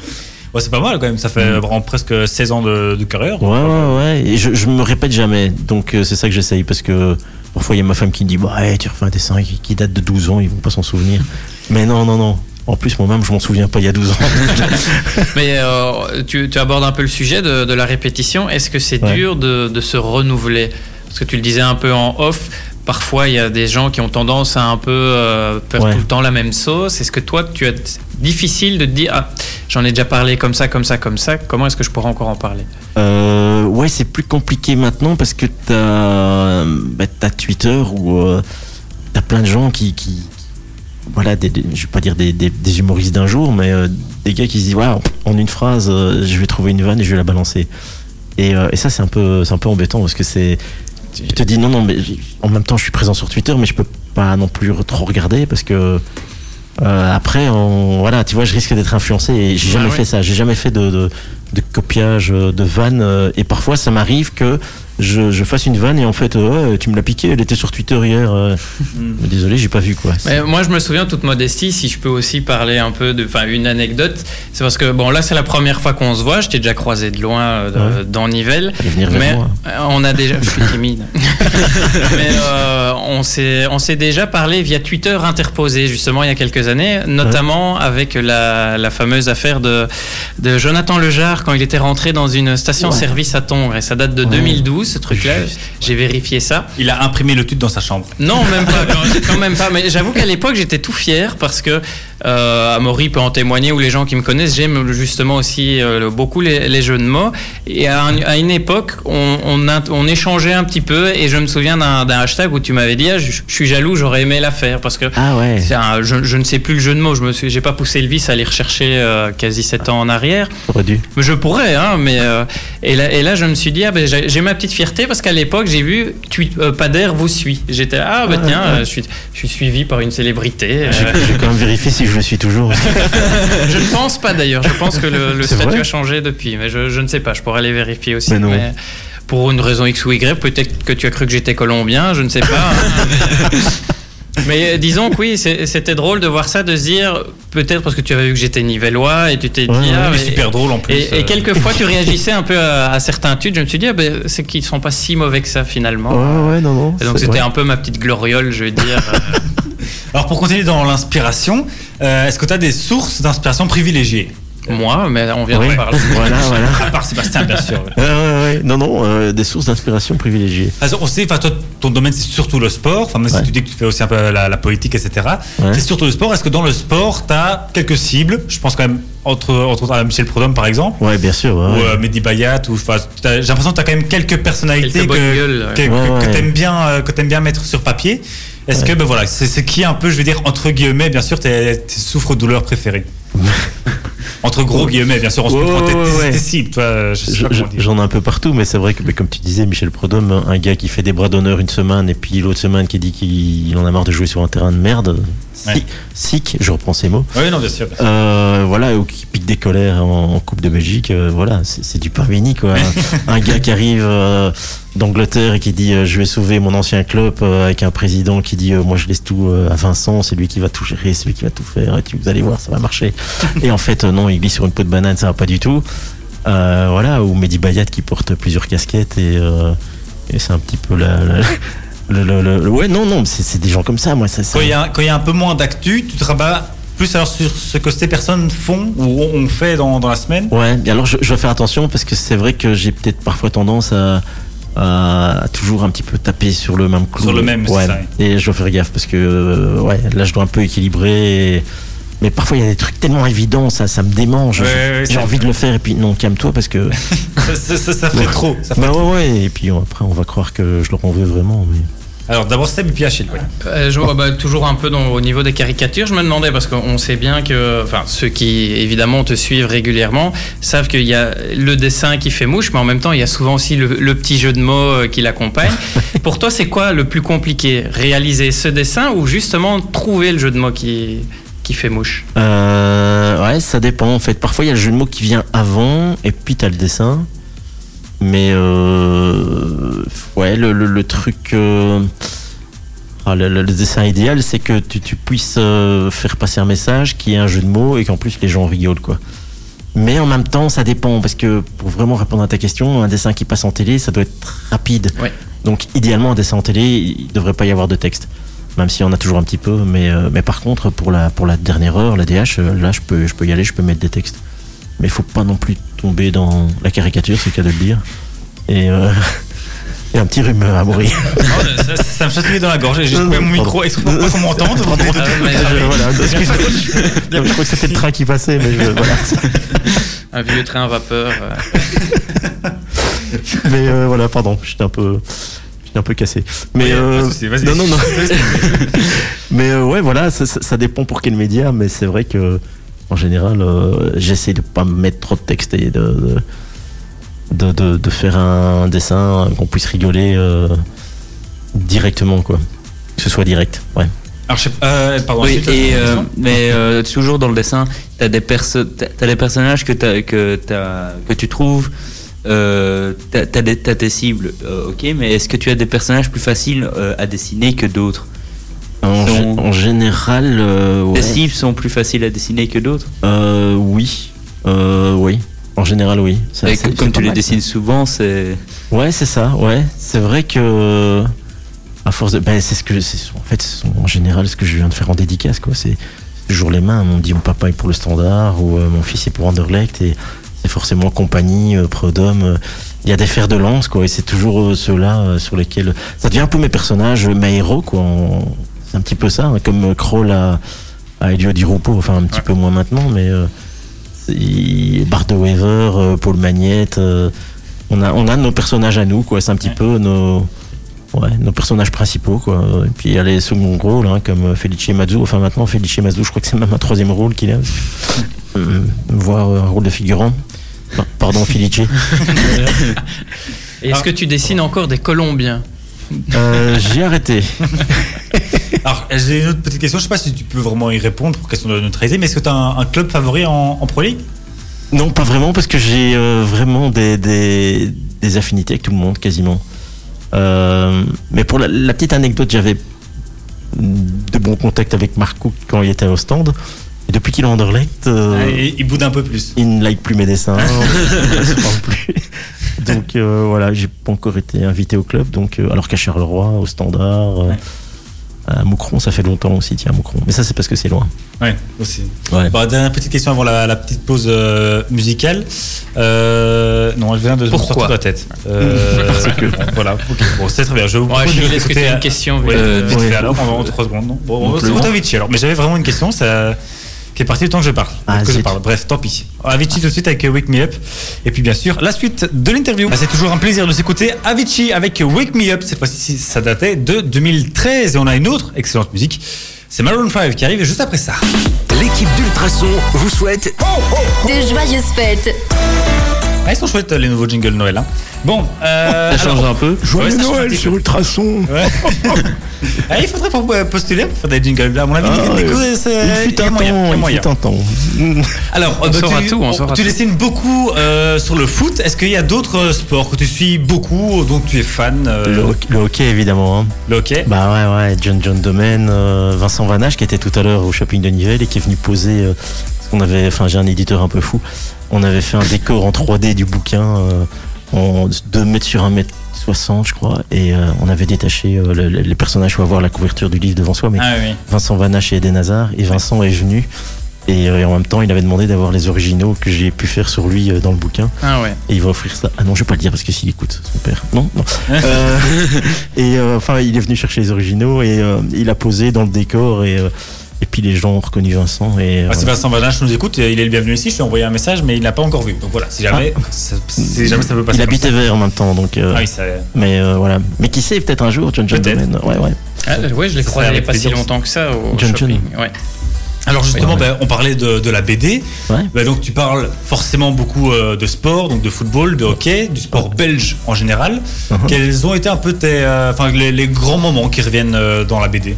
ouais, c'est pas mal quand même ça fait vraiment presque 16 ans de, de carrière Ouais, ouais, ouais. Et je, je me répète jamais. Donc, euh, c'est ça que j'essaye. Parce que parfois, il y a ma femme qui me dit Bah, ouais, tu refais un dessin qui, qui date de 12 ans, ils vont pas s'en souvenir. Mais non, non, non. En plus, moi-même, je m'en souviens pas il y a 12 ans. Mais euh, tu, tu abordes un peu le sujet de, de la répétition. Est-ce que c'est Ouais. dur de, de se renouveler? Parce que tu le disais un peu en off. Parfois, il y a des gens qui ont tendance à un peu euh, faire Ouais. tout le temps la même sauce. Est-ce que toi, tu as difficile de te dire ah, j'en ai déjà parlé comme ça, comme ça, comme ça. Comment est-ce que je pourrais encore en parler? Euh, ouais, c'est plus compliqué maintenant parce que t'as bah, t'as Twitter où euh, t'as plein de gens qui, qui voilà, des, des- je vais pas dire des, humoristes d'un jour, mais euh, des gars qui se disent ouais, en une phrase, je vais trouver une vanne et je vais la balancer. Et, et ça, c'est un peu, c'est un peu embêtant parce que c'est, tu te dis non, non, mais en même temps, je suis présent sur Twitter, mais je peux pas non plus trop regarder parce que euh, après, on, voilà, tu vois, je risque d'être influencé et j'ai jamais ouais. fait ça. J'ai jamais fait de, de, de copiage euh, de vannes euh, et parfois ça m'arrive que je, je fasse une vanne et en fait, euh, ouais, tu me l'as piqué, elle était sur Twitter hier. euh, mais désolé, j'ai pas vu quoi. Mais moi, je me souviens, toute modestie, si je peux aussi parler un peu de, enfin, une anecdote, c'est parce que bon, là, c'est la première fois qu'on se voit. Je t'ai déjà croisé de loin euh, Ouais. dans Nivelles. Mais moi. euh, on a déjà, je suis timide. Mais euh, on s'est, on s'est déjà parlé via Twitter interposé justement il y a quelques années, notamment avec la, la fameuse affaire de, de Jonathan Lejar quand il était rentré dans une station-service à Tongres et ça date de 2012 ce truc-là. J'ai vérifié ça. il a imprimé le tweet dans sa chambre Non, même pas, quand, quand même pas. Mais j'avoue qu'à l'époque, j'étais tout fier parce que euh, Amaury peut en témoigner ou les gens qui me connaissent, j'aime justement aussi euh, beaucoup les, les jeux de mots. Et à, un- à une époque, on, on, a- on échangeait un petit peu et je me souviens d'un hashtag où tu m'avais dit ah, je, je suis jaloux, j'aurais aimé la faire parce que Ah ouais. c'est un- je, je ne sais plus le jeu de mots. Je me suis, j'ai pas poussé le vice à aller rechercher euh, quasi 7 ans en arrière. Dû. Mais Je pourrais, hein, mais euh, et, là, et là je me suis dit, ah, ben, j'ai ma petite fierté parce qu'à l'époque j'ai vu euh, Pader vous suit. J'étais, ah bah tiens, euh, je, suis, je suis suivi par une célébrité. j'ai quand même vérifié si je le suis toujours. je ne pense pas d'ailleurs, je pense que le, statut a changé depuis, mais je, je ne sais pas, je pourrais aller vérifier aussi. Mais non. pour une raison X ou Y, peut-être que tu as cru que j'étais colombien, je ne sais pas. mais- Mais euh, disons que oui, c'était drôle de voir ça, de se dire, peut-être parce que tu avais vu que j'étais nivellois et tu t'es dit, Ouais, ah, Mais super drôle en plus et, et euh, quelquefois, tu réagissais un peu à, à certains tweets. Je me suis dit, ah ben, c'est qu'ils sont pas si mauvais que ça finalement. Ouais, ouais, non, non. Et donc c'était un peu ma petite gloriole, je veux dire. Euh, alors pour continuer dans l'inspiration euh, est-ce que tu as des sources d'inspiration privilégiées? Moi, mais on vient Oui, d'en parler. voilà, voilà. à part Sébastien bien sûr Ouais, ouais. Non, non, euh, des sources d'inspiration privilégiées. Ah, on sait, enfin, toi, ton domaine, c'est surtout le sport. Enfin, même Ouais. si tu dis que tu fais aussi un peu la, la politique, etc. Ouais. C'est surtout le sport. Est-ce que dans le sport, tu as quelques cibles? Je pense quand même entre, entre autres à Michel Prudhomme, par exemple, Ouais, bien sûr. ouais, ou ouais. euh, Mehdi Bayat. Ou, j'ai l'impression que tu as quand même quelques personnalités Quelques que, gueules, que, que- Ouais, que ouais. t'aimes bien, euh, que t'aimes bien mettre sur papier. Est-ce que, ben voilà, c'est qui un peu, je vais dire, entre guillemets, bien sûr, tes, tes souffres-douleurs préférés Entre gros guillemets, bien sûr, on se comprend dire. J'en ai un peu partout, mais c'est vrai que, mais comme tu disais, Michel Prudhomme, un gars qui fait des bras d'honneur une semaine et puis l'autre semaine qui dit qu'il en a marre de jouer sur un terrain de merde, Ouais. sick, je reprends ces mots. Oui, non, bien sûr. bien sûr. Euh, voilà, ou qui pique des colères en, en Coupe de Belgique, euh, voilà, c'est du Parvini, quoi. un gars qui arrive euh, d'Angleterre et qui dit euh, Je vais sauver mon ancien club euh, avec un président qui dit euh, Moi, je laisse tout à Vincent, c'est lui qui va tout gérer, c'est lui qui va tout faire, et tu, vous allez voir, ça va marcher. et en fait, non, il glisse sur une peau de banane, ça va pas du tout. Euh, voilà, ou Mehdi Bayat qui porte plusieurs casquettes et, euh, et c'est un petit peu la. la- le, le- le- le- ouais, non, non, c'est des gens comme ça, moi. Ça, ça- Quand il y, a- y un peu moins d'actu, tu te rabats plus alors sur ce que ces personnes font ou ont fait dans, dans la semaine? Ouais, et alors je, je vais faire attention parce que c'est vrai que j'ai peut-être parfois tendance à, à, à toujours un petit peu taper sur le même clou. Sur le même, ouais. ça, Et je dois faire gaffe parce que euh, ouais, là je dois un peu équilibrer. et- Mais parfois il y a des trucs tellement évidents, ça, ça me démange. Ouais, J'ai- ouais, J'ai c'est envie de le faire et puis non, calme-toi parce que. ça, ça- ça- ça fait trop. ça fait bah ouais, ouais. Et puis après on va croire que je leur en veux vraiment. Mais... Alors d'abord Seb et puis Achille. ouais. Euh, je vois bah, toujours un peu dans- au niveau des caricatures. Je me demandais parce qu'on sait bien que, enfin, ceux qui évidemment te suivent régulièrement savent qu'il y a le dessin qui fait mouche, mais en même temps il y a souvent aussi le, le petit jeu de mots euh, qui l'accompagne. Pour toi, c'est quoi le plus compliqué? Réaliser ce dessin ou justement trouver le jeu de mots qui qui fait mouche? Euh, ouais, ça dépend en fait. Parfois il y a le jeu de mots qui vient avant et puis t'as le dessin. Mais euh, ouais, le, le- le truc. euh, ah, le, dessin idéal, c'est que tu, tu puisses faire passer un message qui est un jeu de mots et qu'en plus les gens rigolent quoi. Mais en même temps, ça dépend parce que pour vraiment répondre à ta question, un dessin qui passe en télé, ça doit être rapide. Ouais. Donc idéalement, un dessin en télé, il devrait pas y avoir de texte même si on a toujours un petit peu. Mais, euh, mais par contre, pour la, pour la dernière heure, la DH, euh, là, je peux, je peux y aller, je peux mettre des textes. Mais il faut pas non plus tomber dans la caricature, c'est le cas de le dire. Et euh, il y a un petit rumeur à mourir. Non, ça, ça- ça me chatouillait dans la gorge. J'ai coupé mon micro pour qu'on. Ah, mais- Je- crois que c'était le train qui passait, mais je- voilà. Un vieux train à vapeur. euh. Mais euh, voilà, pardon, j'étais un peu, un peu cassé. Mais euh, non, non, non. mais euh, ouais, voilà, ça, dépend pour quel média, mais c'est vrai que en général, euh, j'essaie de pas me mettre trop de texte et de de, de, de faire un dessin qu'on puisse rigoler euh, directement, quoi. Que ce soit direct, ouais. Alors, je sais pas. euh, pardon. Oui, as et, euh, mais euh, toujours dans le dessin, tu as, des perso- t'as- t'as des personnages que, t'as- que, t'as- que tu trouves, euh, tu as, tes cibles, euh, ok, mais est-ce que tu as des personnages plus faciles euh, à dessiner que d'autres? En, Sont- gé- en général, ouais. Tes cibles sont plus faciles à dessiner que d'autres? Euh, oui, oui. En général, oui. Ça- Et c'est- Comme tu les mal, dessines souvent, c'est. Ouais, c'est ça, ouais. C'est vrai que. À force de. Ben, c'est ce que. c'est- En fait, en général ce que je viens de faire en dédicace, quoi. C'est toujours les mêmes. On dit mon papa est pour le standard ou mon fils est pour Anderlecht et c'est forcément compagnie, euh, Prodome. euh, Il y a des fers de lance, quoi. Et c'est toujours euh, ceux-là sur lesquels. Ça devient un peu mes personnages, mes héros, quoi. C'est un petit peu ça, hein, comme Kroll à, à Elio Di Rupo, enfin un petit Ouais. peu moins maintenant, mais. Euh, Bart de Weaver, Paul Magnette. euh, on a, on a nos personnages à nous, quoi. C'est un petit Ouais. peu nos, ouais, nos personnages principaux, quoi. Et puis il y a les seconds rôles, hein, comme Felice Mazzu. Enfin, maintenant, Felice Mazzu, je crois que c'est même un troisième rôle qu'il a. Euh, Voir un rôle de figurant. Pa- Pardon, Felice. Et Est-ce Ah. que tu dessines encore des Colombiens Euh, J'ai arrêté. Alors, j'ai une autre petite question. Je sais pas si tu peux vraiment y répondre pour question de neutraliser, mais est-ce que tu as un, un club favori en, en Pro League? Non, pas vraiment, parce que j'ai euh, vraiment des, des, des affinités avec tout le monde, quasiment. Euh, mais pour la, la petite anecdote, j'avais de bons contacts avec Marco quand il était au stand. Et depuis qu'il est en Anderlecht, euh, Ah, Il boude un peu plus. il ne like plus mes dessins. on se parle plus. Donc euh, voilà, j'ai pas encore été invité au club. Donc, euh, alors qu'à Charleroi, au Standard, euh, Ouais. à Moucron, ça fait longtemps aussi, tiens, Moucron. Mais ça, c'est parce que c'est loin. Ouais, aussi. Ouais. Bon, dernière petite question avant la, la petite pause euh, musicale. Euh, non, elle vient de me Pourquoi sortir de la tête. Euh, Parce que- bon, voilà. ok. Bon, c'est très bien. Je vous Ouais, propose de une question Ouais, Euh, vite fait ouais. alors, en, en 3 secondes. Non bon, Avicii alors. Mais j'avais vraiment une question, ça, qui est partie du temps que je parle. Ah, que je zut. parle. Bref, tant pis. Avicii tout de suite avec Wake Me Up. Et puis bien sûr, la suite de l'interview. Ah, c'est toujours un plaisir de s'écouter. Avicii avec Wake Me Up. Cette fois-ci, ça datait de 2013. Et on a une autre excellente musique. C'est Maroon 5 qui arrive juste après ça. L'équipe d'Ultrason vous souhaite De joyeuses fêtes. Ah, ils sont chouettes les nouveaux jingles Noël. hein. Bon, euh, Ça change alors- un peu. Ouais, un petit peu. Ultrason. Ouais. Ah, il faudrait pour- euh, postuler pour faire des jingles. À mon avis, Ah, ouais. c'est- Il fut y a un moyen, il y a temps, il fut un temps. Alors, On bah, saura tu, tout, on tu tout. dessines beaucoup euh, sur le foot. Est-ce qu'il y a d'autres euh, sports que tu suis beaucoup, dont tu es fan euh, Le, hockey- le hockey, évidemment. hein. le hockey? Bah ouais, ouais, John John Domaine, euh, Vincent Vanache qui était tout à l'heure au shopping de Nivelles et qui est venu poser. euh, parce qu'on avait, enfin, j'ai un éditeur un peu fou. On avait fait un décor en 3D du bouquin euh, en 2 mètres sur 1 mètre 60, je crois, et euh, on avait détaché euh, le- le- les personnages pour avoir la couverture du livre devant soi. Mais Ah oui. Vincent Vanache et Eden Hazard, et Vincent est venu Et, euh, et en même temps, il avait demandé d'avoir les originaux que j'ai pu faire sur lui dans le bouquin. Ah ouais. Et il va offrir ça. Ah non, je vais pas le dire parce que s'il écoute, son père. Non, non. Et enfin, il est venu chercher les originaux et il a posé dans le décor et, et puis les gens ont reconnu Vincent. Et, euh, Ah, si Vincent Valinche nous écoute, il est le bienvenu ici. Je lui ai envoyé un message, mais il l'a pas encore vu. Donc voilà, si jamais, ça, si jamais ça peut passer. il ça. vers en même temps, donc. euh, Ah oui, ça. Mais euh, voilà. Mais qui sait, peut-être un jour, John John. Ouais, ouais. Ah, ouais, je l'ai croisé il n'y a pas si longtemps que ça au John shopping. Ouais. Alors justement, Ouais. ben, on parlait de, de la BD. Ouais. Ben, donc tu parles forcément beaucoup euh, de sport, donc de football, de hockey, du sport belge en général. Uh-huh. Quels ont été un peu tes, euh, enfin les, les grands moments qui reviennent euh, dans la BD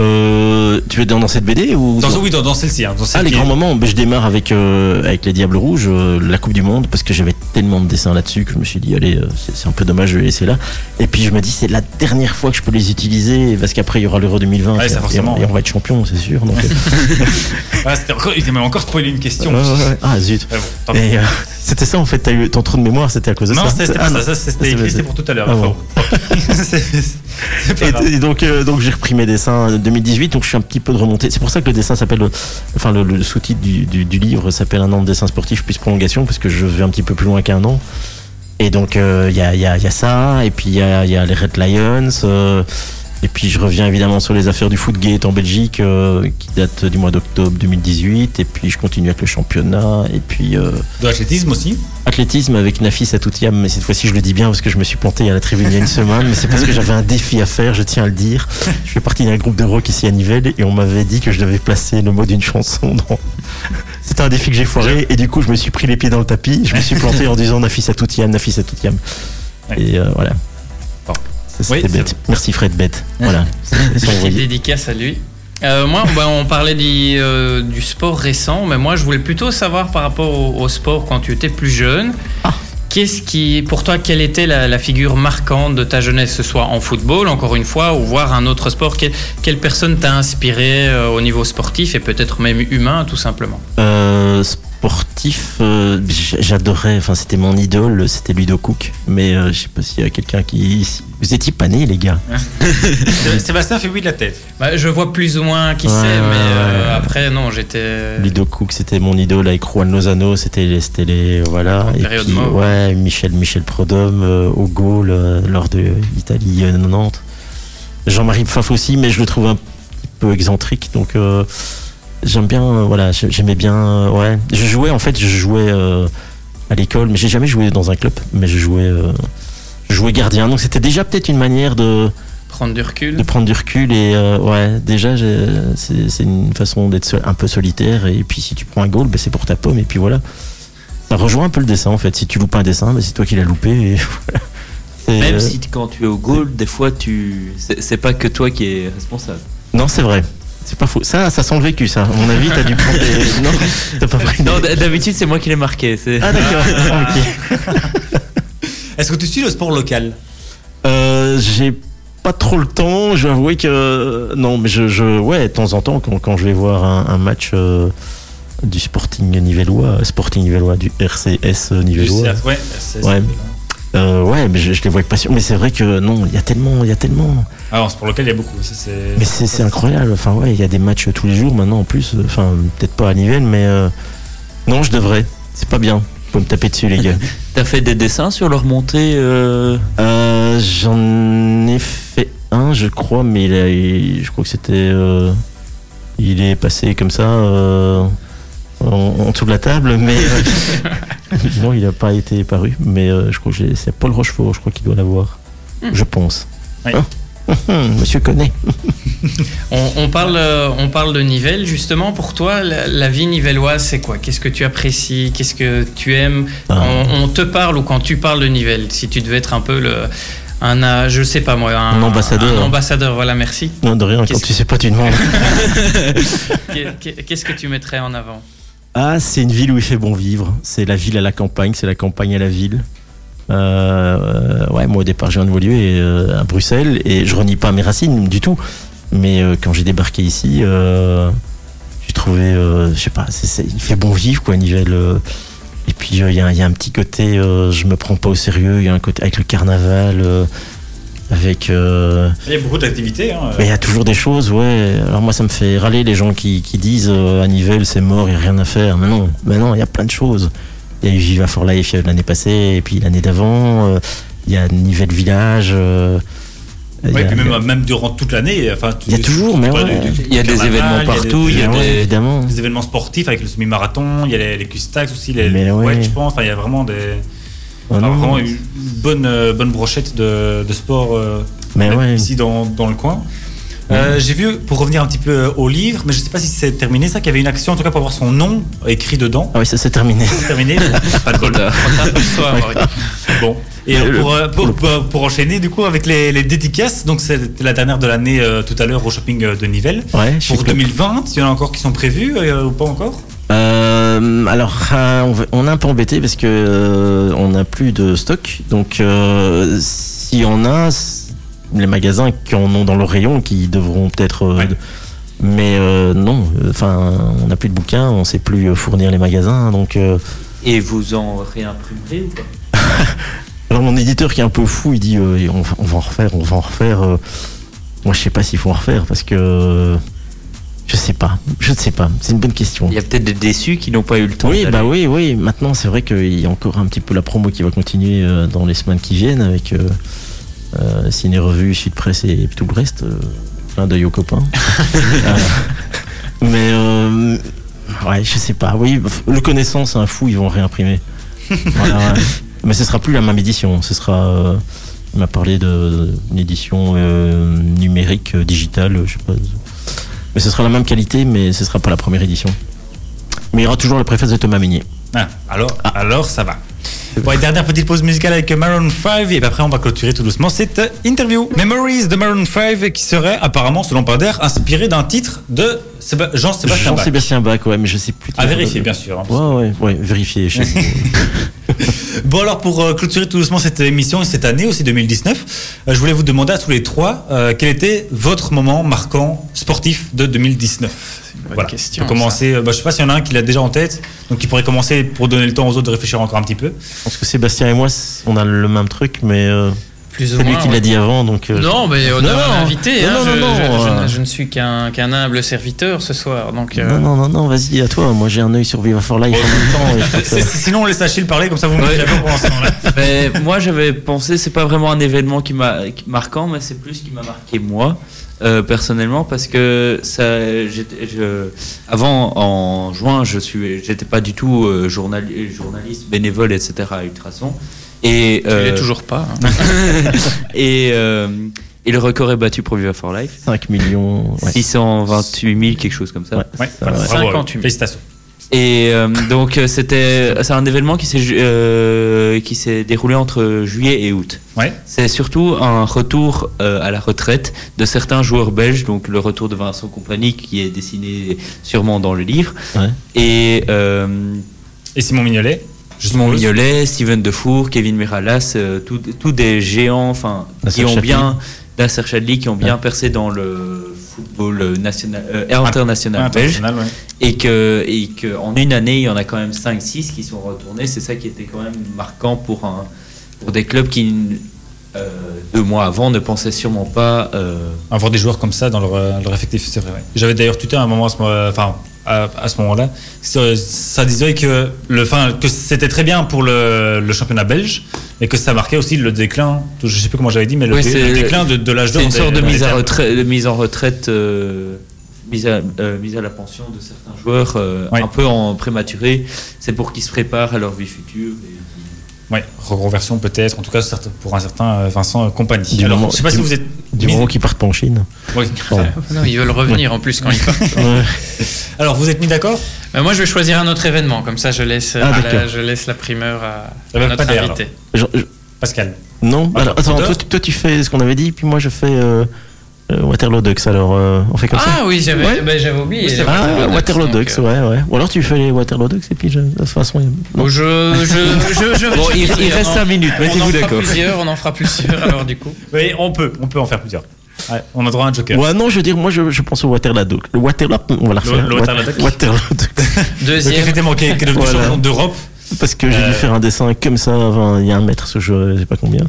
Euh, tu veux dire dans cette BD ou Dans, oui, dans, dans celle-ci. hein, celle Ah, les grands moments, ben, je démarre avec, euh, avec les Diables Rouges, euh, la Coupe du Monde, parce que j'avais tellement de dessins là-dessus que je me suis dit, allez, euh, c'est un peu dommage de les laisser là. Et puis je me dis, c'est la dernière fois que je peux les utiliser, parce qu'après il y aura l'Euro 2020, Ouais, ça, et, forcément, et on va être champion, c'est sûr. Donc, Ah, c'était encore, il m'a encore spoilé une question. Ah, zut. Ouais, bon, c'était ça en fait, t'as eu ton trou de mémoire, c'était à cause de non, ça. c'était c'était Ah, pas non. ça, ça, c'était C'est- écrit, c'est- c'était pour tout à l'heure. Ah bon. Et, et donc, euh, donc j'ai repris mes dessins en 2018, donc je suis un petit peu de remontée. C'est pour ça que le dessin s'appelle, euh, enfin le, le sous-titre du, du, du livre s'appelle un an de dessin sportif plus prolongation, parce que je vais un petit peu plus loin qu'un an. Et donc euh, il y, a, y, a, il y a ça, et puis il y a, y a les Red Lions, euh, et puis je reviens évidemment sur les affaires du Footgate en Belgique, euh, qui date du mois d'octobre 2018, et puis je continue avec le championnat, et puis euh, De l'athlétisme aussi. athlétisme avec Nafis Atoutiam, mais cette fois-ci je le dis bien parce que je me suis planté à la tribune il y a une semaine, mais c'est parce que j'avais un défi à faire, je tiens à le dire. Je fais partie d'un groupe de rock ici à Nivelles et on m'avait dit que je devais placer le mot d'une chanson dans... C'était un défi que j'ai foiré et du coup je me suis pris les pieds dans le tapis, je me suis planté en disant Nafis Atoutiam, Nafis Atoutiam. Et euh, voilà. Oui, bête. Merci Fred Bête. Voilà. C'est Petite dédicace à lui. Euh, moi, bah, on parlait du, euh, du sport récent, mais moi, je voulais plutôt savoir par rapport au, au sport quand tu étais plus jeune. Ah. Qu'est-ce qui, pour toi, quelle était la, la figure marquante de ta jeunesse, que ce soit en football, encore une fois, ou voir un autre sport? Quelle, quelle personne t'a inspiré euh, au niveau sportif et peut-être même humain, tout simplement? Sportif, euh, j'adorais, enfin c'était mon idole, c'était Ludo Cook, mais euh, je sais pas s'il y a quelqu'un qui... Vous étiez pas nés les gars Sébastien fait oui de la tête. Bah, Je vois plus ou moins qui Ouais, c'est, mais euh, ouais. après, non, j'étais. Ludo Cook, c'était mon idole avec Juan Lozano, c'était les, c'était les voilà. Et période puis mauve. ouais, Michel Michel Prodhomme euh, au euh, lors de l'Italie euh, 90. Jean-Marie Pfaff aussi, mais je le trouve un petit peu excentrique, donc euh, j'aime bien. euh, voilà, j'ai- j'aimais bien. euh, ouais, je jouais en fait, je jouais euh, à l'école, mais j'ai jamais joué dans un club, mais je jouais. euh, je jouais gardien, donc c'était déjà peut-être une manière de, Prendre du recul. de prendre du recul et euh, ouais déjà c'est une façon d'être un peu solitaire et puis si tu prends un goal ben, c'est pour ta pomme et puis voilà ça rejoint un peu le dessin en fait si tu loupes un dessin ben, c'est toi qui l'as loupé et voilà. C'est, Même euh, si quand tu es au goal, des fois, tu c'est c'est pas que toi qui es responsable. non c'est vrai c'est pas faux ça ça sent le vécu ça à mon avis t'as dû prendre des... non t'as pas pris Non, des- d'habitude, c'est moi qui l'ai marqué. c'est- ah d'accord Ah. Est-ce que tu suis le sport local Euh, j'ai pas trop le temps. Je vais avouer que non, mais je, je ouais, de temps en temps quand, quand je vais voir un, un match euh, du Sporting nivellois, Sporting nivellois, du RCS nivellois. Du CF, Ouais, c'est- Ouais. Euh, ouais, mais je, je les vois avec passion. Mais c'est vrai que non, il y a tellement, il y a tellement. Ah, en sport local, il y a beaucoup. ça, c'est- Mais c'est c'est incroyable. Enfin ouais, il y a des matchs tous les jours maintenant en plus. Enfin peut-être pas à Nivelles, mais euh, non, je devrais. C'est pas bien. Faut me taper dessus les gars. T'as fait des dessins sur leur montée euh, Euh, J'en ai fait un, je crois, mais il a- il- je crois que c'était. euh, il est passé comme ça euh, en, en dessous de la table, mais. euh, non, il n'a pas été paru, mais euh, je crois que j'ai- c'est Paul Rochefort, je crois qu'il doit l'avoir. Je pense. Oui. Hein Hum, Monsieur connaît. On, on parle, euh, on parle de Nivelles, justement. Pour toi, la, la vie nivelloise, c'est quoi? Qu'est-ce que tu apprécies? Qu'est-ce que tu aimes? Ah. on, on te parle ou quand tu parles de Nivelles Si tu devais être un peu le. Un, je sais pas moi, un, Un ambassadeur. Un ambassadeur, voilà, merci. Non, de rien, quand Qu'est-ce- tu sais pas, tu demandes. Qu'est- qu'est- Qu'est-ce que tu mettrais en avant? Ah, c'est une ville où il fait bon vivre. C'est la ville à la campagne, c'est la campagne à la ville. Euh, ouais, moi au départ, viens d'évoluer euh, à Bruxelles et je renie pas mes racines du tout. Mais euh, quand j'ai débarqué ici, euh, j'ai trouvé, euh, je sais pas, il fait bon vivre quoi, Nivelles. euh. et puis il y, y a un petit côté, je me prends pas au sérieux. Il y a un côté avec le carnaval. Euh, avec. euh, Il y a beaucoup d'activités. Hein. mais il y a toujours des choses, ouais. Alors moi, ça me fait râler les gens qui, qui disent euh, à Nivelles, c'est mort, il n'y a rien à faire. Mais non, mais non, il y a plein de choses. Il y a eu Viva for Life il y a l'année passée, et puis l'année d'avant. euh, Il y a Nivelles Village. euh, Ouais, a- puis même, même durant toute l'année. Enfin, Il y a toujours, mais ouais. Il y a des carnaval, événements partout, il y a des- évidemment. des événements sportifs avec le semi-marathon, il y a les, les Custax aussi, les, Mais les ouais. Wedge, je pense. Enfin, il y a vraiment des, Ah non, vraiment une bonne, euh, bonne brochette de, de sport euh, Mais même ouais. ici dans, dans le coin. Euh, J'ai vu, pour revenir un petit peu au livre, mais je sais pas si c'est terminé ça, qu'il y avait une action en tout cas pour avoir son nom écrit dedans. Ah oui, ça c'est terminé. C'est terminé, pas de bol. Bon. Et Le- pour, pour, pour- pour enchaîner du coup avec les, les dédicaces, donc c'était la dernière de l'année euh, tout à l'heure au shopping de Nivelles. Ouais, Pour club. 2020, il y en a encore qui sont prévus euh, ou pas encore? Euh, alors, euh, on, est un peu embêté parce que euh, on n'a plus de stock. Donc, euh, s'il y en a, les magasins qui en ont dans leur rayon, qui devront peut-être. Ouais. Mais non, enfin, on n'a plus de bouquins, on sait plus fournir les magasins. Donc, euh, Et vous en réimprimerez ou pas? Alors mon éditeur qui est un peu fou, il dit on, va, on va en refaire, on va en refaire. moi, je sais pas s'il faut en refaire parce que je sais pas, je ne sais pas. C'est une bonne question. Il y a peut-être des déçus qui n'ont pas eu le temps. Oui, bah oui, oui. Maintenant, c'est vrai qu'il y a encore un petit peu la promo qui va continuer euh, dans les semaines qui viennent avec euh, euh, Ciné Revue, Sud Presse et tout le reste. Plein d'œil aux copains. Mais euh, ouais, je sais pas. Oui, le connaissant, c'est un fou, ils vont réimprimer. Voilà, ouais. Mais ce sera plus la même édition. Ce sera. il m'a parlé de- d'une édition numérique, digitale, je sais pas. Mais ce sera la même qualité, mais ce sera pas la première édition. Mais il y aura toujours la préface de Thomas Meunier. Ah, alors, alors ça va. Bon, et dernière petite pause musicale avec Maroon 5 et après on va clôturer tout doucement cette interview. Memories de Maroon 5 qui serait apparemment, selon Pader, inspiré d'un titre de Séba- Jean-Sébastien Bach. Jean-Sébastien Bach, ouais, mais je sais plus. À vérifier, bien sûr. hein. Ouais, ouais, ouais, vérifier. chez. Bon alors pour euh, clôturer tout doucement cette émission et cette année aussi 2019, euh, je voulais vous demander à tous les trois euh, quel était votre moment marquant sportif de 2019. bonne question, Pour commencer, bah, je sais pas s'il y en a un qui l'a déjà en tête, donc qui pourrait commencer pour donner le temps aux autres de réfléchir encore un petit peu. Je pense que Sébastien et moi, on a le même truc, mais euh, Plus ou c'est lui qui l'a dit avant, donc. euh, Non, mais honneur Non, à non. l'invité. Non, hein, non, je, non, je- je ne- je ne suis qu'un humble serviteur ce soir. Donc, euh, Non, non, non, non, vas-y, à toi. Moi, j'ai un œil sur Viva for Life en même temps. que Sinon on laisse Achille parler, comme ça vous me Ouais. pendant ce temps-là. Mais moi j'avais pensé, c'est pas vraiment un événement qui m'a marquant, mais c'est plus qui m'a marqué moi euh, personnellement parce que ça, je, avant en juin, je suis, j'étais pas du tout euh, journal- journaliste bénévole etc à Ultrason et tu l'es euh, toujours pas. hein. et euh, et le record est battu pour Viva for Life, 5 millions. ouais. 628 000 quelque chose comme ça. Ouais. Ouais, Ça, bravo, 58 000. Félicitations. Et euh, donc euh, c'était c'est un événement qui s'est euh, qui s'est déroulé entre juillet et août. Ouais. C'est surtout un retour euh, à la retraite de certains joueurs belges, donc le retour de Vincent Compagnie qui est dessiné sûrement dans le livre, Ouais. et euh, Et Simon Mignolet suppose. Mignolet, Steven Defour, Kevin Miralas, euh, tous des géants, enfin qui ont bien Nasser Chadli, qui ont bien percé dans le football national, euh, international belge ouais. et que et que en une année il y en a quand même 5 6 qui sont retournés c'est ça qui était quand même marquant pour un pour des clubs qui euh, deux mois avant ne pensaient sûrement pas euh, avoir des joueurs comme ça dans leur, euh, leur effectif, c'est vrai. ouais. J'avais d'ailleurs tuté à un moment, à ce moment- enfin, à, à ce moment-là, ça, disait que, le, enfin, que c'était très bien pour le, le championnat belge, mais que ça marquait aussi le déclin, je sais plus comment j'avais dit, mais le, Oui, dé- c'est- le déclin de, de l'âge d'or. c'est une sorte de mise, à retraite, de mise en retraite euh, mise, à, euh, mise à la pension de certains joueurs euh, un peu en prématuré. C'est pour qu'ils se préparent à leur vie future et- Ouais, reconversion peut-être, en tout cas pour un certain euh, Vincent euh, Compagnie. Du Alors, moment- je sais pas si vous êtes. Du mis- moment qu'ils partent pas en Chine. Oui. Non, ils veulent revenir en plus quand ils partent. Ouais. Alors vous êtes mis d'accord? Mais moi, je vais choisir un autre événement. Comme ça, je laisse, Ah, la, d'accord. je laisse la primeur à, Eh ben, à notre invité. Je- je- Pascal. non, Ah, alors, attends, toi, tu- toi, tu fais ce qu'on avait dit, puis moi je fais euh, euh, Waterloo Ducks. Alors, euh, on fait comme ça Ah oui, j'avais Ouais. j'avais oublié. Oui, c'est les vrai. Ah, Waterloo Waterloo donc, Ducks, euh, ouais, ouais. Ou alors tu fais les Waterloo Ducks et puis je- de toute façon. bon, je, je, je, je- Bon, je- il, reste on- 5 minutes On en mettez-vous fera d'accord plusieurs, on en fera plusieurs alors du coup. Oui, on peut, on peut en faire plusieurs. Ouais, on a droit à un joker. Ouais, non, je veux dire, moi je, je pense au Waterloo Ducks. Le Waterloo, on va la Le- refaire. le Waterloo Ducks. Waterloo Ducks. Donc Deuxième. effectivement, qui est, d'Europe. Parce que j'ai Euh. dû faire un dessin comme ça, enfin, il y a un mètre, ce jeu, je sais pas combien.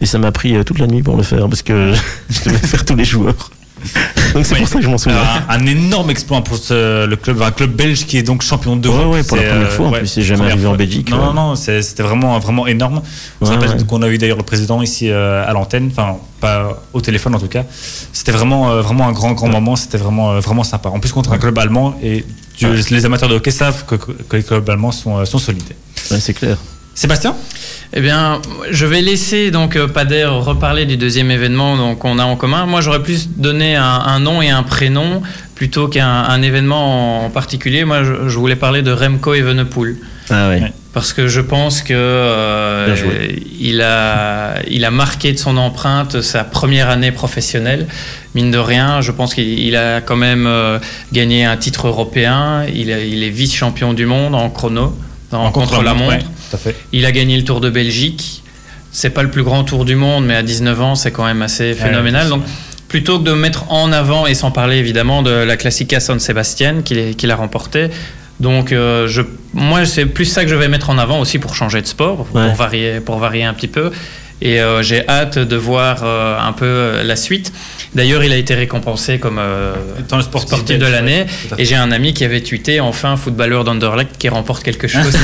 Et ça m'a pris euh, toute la nuit pour le faire, parce que je devais faire tous les joueurs. Donc c'est Ouais. pour ça que je m'en souviens. Un, un énorme exploit pour ce- le club, un club belge qui est donc champion de Ouais, ouais, pour la première fois, en plus, c'est jamais arrivé en Belgique, Non, ouais. non, non, c'était vraiment, vraiment énorme. Je Ouais, rappelle ouais. qu'on a eu d'ailleurs le président ici euh, à l'antenne, enfin pas au téléphone en tout cas. C'était vraiment, euh, vraiment un grand, grand moment. C'était vraiment, euh, vraiment sympa. En plus contre un club allemand et Dieu- les amateurs de hockey savent que, que les clubs allemands sont, euh, sont solides. Ouais, c'est clair. Sébastien? Eh bien, je vais laisser donc euh, Pader reparler du deuxième événement qu'on a en commun. Moi, j'aurais plus donné un, un nom et un prénom plutôt qu'un un événement en particulier. Moi, je, je voulais parler de Remco Evenepoel. Ah. Parce que je pense que euh, il a il a marqué de son empreinte sa première année professionnelle. Mine de rien, je pense qu'il il a quand même euh, gagné un titre européen. Il, a- il est vice-champion du monde en chrono, en, contre, la montre. ouais, tout à fait. Il a gagné le Tour de Belgique. C'est pas le plus grand tour du monde, mais à 19 ans, c'est quand même assez phénoménal. Donc, plutôt que de mettre en avant, et sans parler évidemment de la Classica San Sebastian qu'il a remporté. Donc, euh, je, moi, c'est plus ça que je vais mettre en avant aussi pour changer de sport, Ouais. pour, varier, pour varier un petit peu. Et euh, j'ai hâte de voir euh, un peu euh, la suite. D'ailleurs, il a été récompensé comme euh, Dans le sport sportif de l'année. Et j'ai un ami qui avait tweeté enfin footballeur d'Anderlecht qui remporte quelque chose.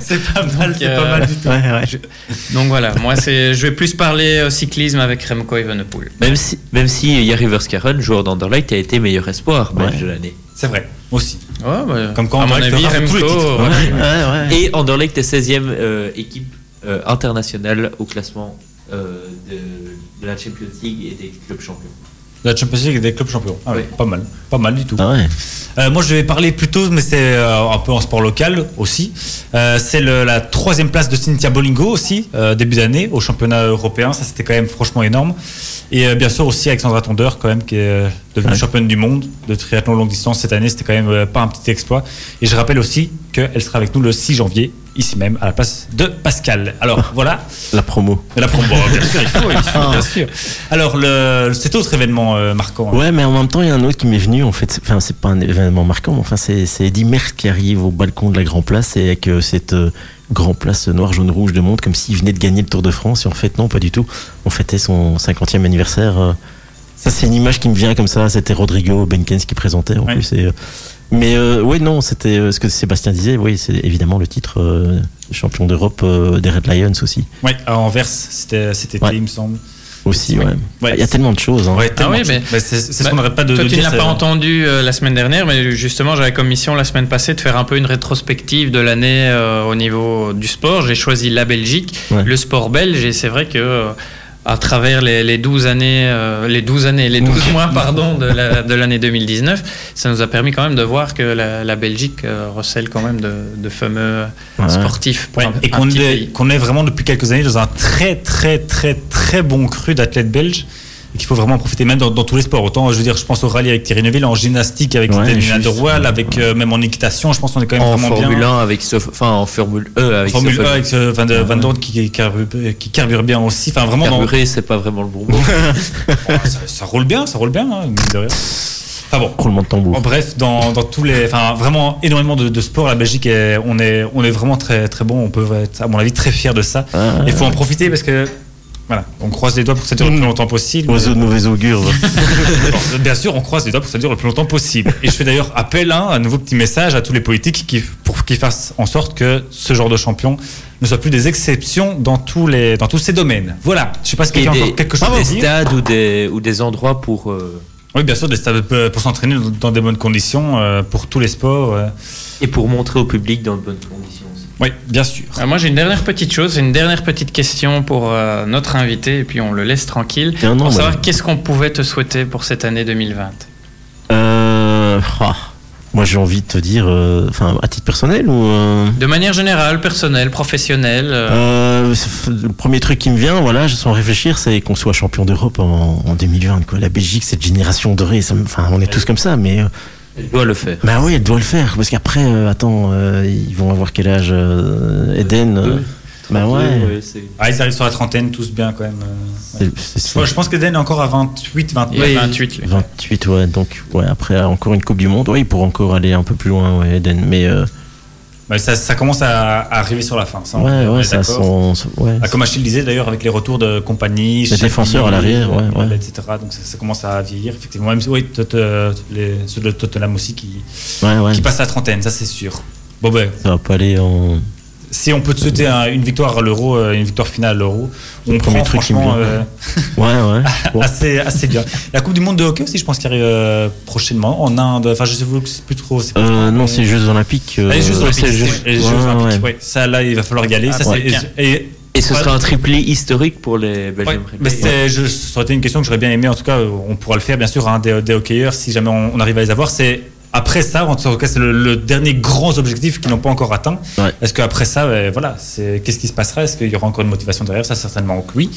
C'est pas mal, c'est euh, pas mal du tout. Ouais, ouais. Donc voilà, moi c'est, je vais plus parler euh, cyclisme avec Remco Evenepoel. Même si, même si Yari Verskaren, joueur d'Anderlecht, a été meilleur espoir belge de l'année. C'est vrai, aussi. Ouais, bah, Comme quand à mon avis, Remco. titres. Ouais, ouais, ouais. Et Anderlecht est 16e euh, équipe euh, internationale au classement euh, de, de la Champions League et des clubs champions. La Champions League et des clubs champions. Ah Ouais. pas mal, pas mal du tout. Ah ouais. Euh, moi, je vais parler plutôt, mais c'est euh, un peu en sport local aussi. Euh, c'est la troisième place de Cynthia Bolingo aussi, euh, début d'année, au championnat européen. Ça, c'était quand même franchement énorme. Et euh, bien sûr aussi Alexandra Tonder, quand même, qui est devenue Ouais. championne du monde de triathlon longue distance cette année. C'était quand même euh, pas un petit exploit. Et je rappelle aussi qu'elle sera avec nous le 6 janvier, ici même, à la place de Pascal. Alors voilà. La promo. La promo, bien sûr, il faut, il faut, bien sûr. Alors, le, cet autre événement euh, marquant. Ouais, mais en même temps, il y a un autre qui m'est venu. En fait, enfin, c'est pas un événement marquant, mais enfin, c'est Eddie Merckx qui arrive au balcon de la Grand Place et avec euh, cette euh, Grand Place noir, jaune, rouge de monde, comme s'il venait de gagner le Tour de France. Et en fait, non, pas du tout. On fêtait son 50e anniversaire. Ça, c'est une image qui me vient comme ça. C'était Rodrigo Benkens qui présentait en Ouais. plus. Et, euh, mais euh, ouais, non, c'était euh, ce que Sébastien disait. Oui, c'est évidemment le titre euh, champion d'Europe euh, des Red Lions aussi. Ouais, à Anvers, c'était cet Ouais. il me semble. Aussi, Ouais. ouais. Ouais. Il y a tellement de choses. Hein. Ouais, tellement oui, de mais- choses. Bah, c'est ce Bah, qu'on n'arrête pas de, Toi, de tu ne l'as pas entendu euh, la semaine dernière, mais justement, j'avais comme mission la semaine passée de faire un peu une rétrospective de l'année euh, au niveau du sport. J'ai choisi la Belgique, Ouais. le sport belge, et c'est vrai que euh, à travers les, les 12 années, euh, les 12 années, les 12 mois, pardon, de la- de l'année 2019, ça nous a permis quand même de voir que la, la Belgique euh, recèle quand même de, de fameux Ouais. sportifs. pour Ouais, un- et un qu'on est, qu'on est vraiment depuis quelques années dans un très très très très bon cru d'athlètes belges et qu'il faut vraiment en profiter même dans, dans tous les sports. Autant, je veux dire, je pense au rallye avec Thierry Neuville, en gymnastique avec Ouais, Daniel Roel, avec euh, même en équitation, je pense qu'on est quand même En vraiment Formule bien. 1 avec Sof- enfin en Formule E avec Formule 1 Sophie. avec euh, Van, de, Van Dorn qui, qui, carbure, qui carbure bien aussi. Enfin, vraiment, dans- Carburé, c'est pas vraiment le bon mot. Oh, ça, ça roule bien, ça roule bien, hein, de rien. Enfin bon, Roulement de tambour. En bref, dans, dans tous les, enfin vraiment énormément de, de sports, la Belgique, est, on est, on est vraiment très très bon. On peut être, à mon avis, très fier de ça. Ah, Il faut en profiter parce que voilà, on croise les doigts pour que ça dure le plus longtemps possible. Oiseau de mauvais augure. Bon, Bien sûr, on croise les doigts pour que ça dure le plus longtemps possible. Et je fais d'ailleurs appel, hein, un nouveau petit message à tous les politiques qui, pour qu'ils fassent en sorte que ce genre de champion ne soit plus des exceptions dans tous les, dans tous ces domaines. Voilà. Je sais pas si quelqu'un a des, encore quelque chose à des dire. stades ou des, ou des endroits pour. euh, Oui, bien sûr, des stades euh, pour s'entraîner dans- des bonnes conditions euh, pour tous les sports. euh. et pour montrer au public dans de bonnes conditions. Oui, bien sûr. Ah, moi, j'ai une dernière petite chose, une dernière petite question pour euh, notre invité, et puis on le laisse tranquille. Non, pour savoir qu'est-ce qu'on pouvait te souhaiter pour cette année 2020. Euh, ah, moi, j'ai envie de te dire, euh, enfin, à titre personnel ou. euh, De manière générale, personnelle, professionnelle. euh, euh, le premier truc qui me vient, voilà, sans réfléchir, c'est qu'on soit champion d'Europe en, en 2020. Quoi. La Belgique, cette génération dorée, ça enfin, on est tous comme ça, mais euh, Elle doit le faire. bah oui, elle doit le faire, parce qu'après, euh, attends, euh, ils vont avoir quel âge, euh, Eden euh, Bah ouais. Ah, ils arrivent sur la trentaine, tous bien quand même. euh, ouais. C'est- c'est- Moi, je pense que Den est encore à 28, 29. il y a 28. lui. 28, ouais, donc ouais, après encore une Coupe du Monde, ouais, il pourrait encore aller un peu plus loin, ouais, Eden, mais euh, Mais ça, ça commence à, à arriver sur la fin. Ça, Ouais, ouais, est ça d'accord. son, ouais. Ah, comme Achille disait d'ailleurs, avec les retours de compagnie, Les défenseurs à l'arrière, ouais, etc. Donc ça, ça commence à vieillir, effectivement. Même oui, euh, les, ceux de Tottenham aussi qui, qui passent la trentaine, ça c'est sûr. Bon ben, Ça va pas aller en. Si on peut te souhaiter un- une victoire à l'euro, euh, une victoire finale à l'euro, on prend truc franchement vient. euh, Ouais, ouais. Bon. assez, assez bien. La Coupe du Monde de hockey aussi, je pense qu'il arrive euh, prochainement en Inde. Enfin, je sais plus trop. Euh, non, c'est les Jeux Olympiques. euh, Ah, les Jeux ouais, Olympiques. c'est les Jeux- les Jeux ouais, Olympiques, ouais. ouais. Ça, là, il va falloir y aller. Ah, ça, ouais. et, Et ce Ouais. sera un triplé historique pour les Belgium Ouais, mais je- ça aurait été une question que j'aurais bien aimé. En tout cas, on pourra le faire, bien sûr, hein, des, des hockeyeurs, si jamais on, on arrive à les avoir. C'est après ça, en tout cas, c'est le, le dernier grand objectif qu'ils n'ont pas encore atteint. Ouais. Est-ce qu'après ça, ben, voilà, c'est qu'est-ce qui se passera? Est-ce qu'il y aura encore une motivation derrière? Ça, certainement que oui.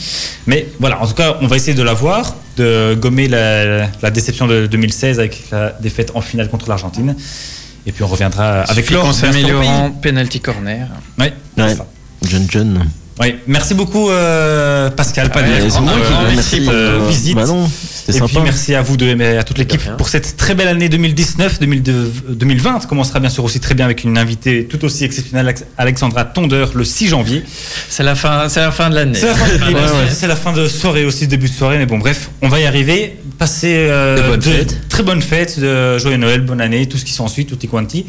Mais voilà, en tout cas, on va essayer de l'avoir, de gommer la, la déception de 2016 avec la défaite en finale contre l'Argentine. Et puis on reviendra avec l'or. en penalty corner. C'est Ouais. ça. John John. Oui, merci beaucoup euh, Pascal ouais, euh, qui vous merci pour euh, visite. Bah non, Et puis merci à vous deux et à toute l'équipe pour cette très belle année 2019. 2002 2020 commencera bien sûr aussi très bien avec une invitée tout aussi exceptionnelle, Alex- Alexandra Tondeur, le 6 janvier. C'est la fin, c'est la fin de l'année. C'est la, fin de, Ouais, ouais. c'est la fin de soirée aussi, début de soirée, mais bon bref, on va y arriver. Passer euh, De bonnes fêtes. très bonnes fêtes, de joyeux Noël, bonne année, tout ce qui s'ensuit, tutti quanti.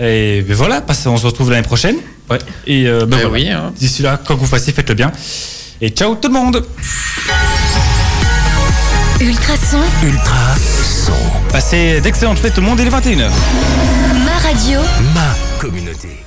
Et ben voilà, passez- on se retrouve l'année prochaine. Ouais. Et euh, ben Ben voilà. oui, hein. D'ici là, quoi que vous fassiez, faites-le bien. Et ciao tout le monde Ultrason, Ultra son. Passez d'excellentes fêtes tout le monde, il est 21h. ma radio. Ma communauté.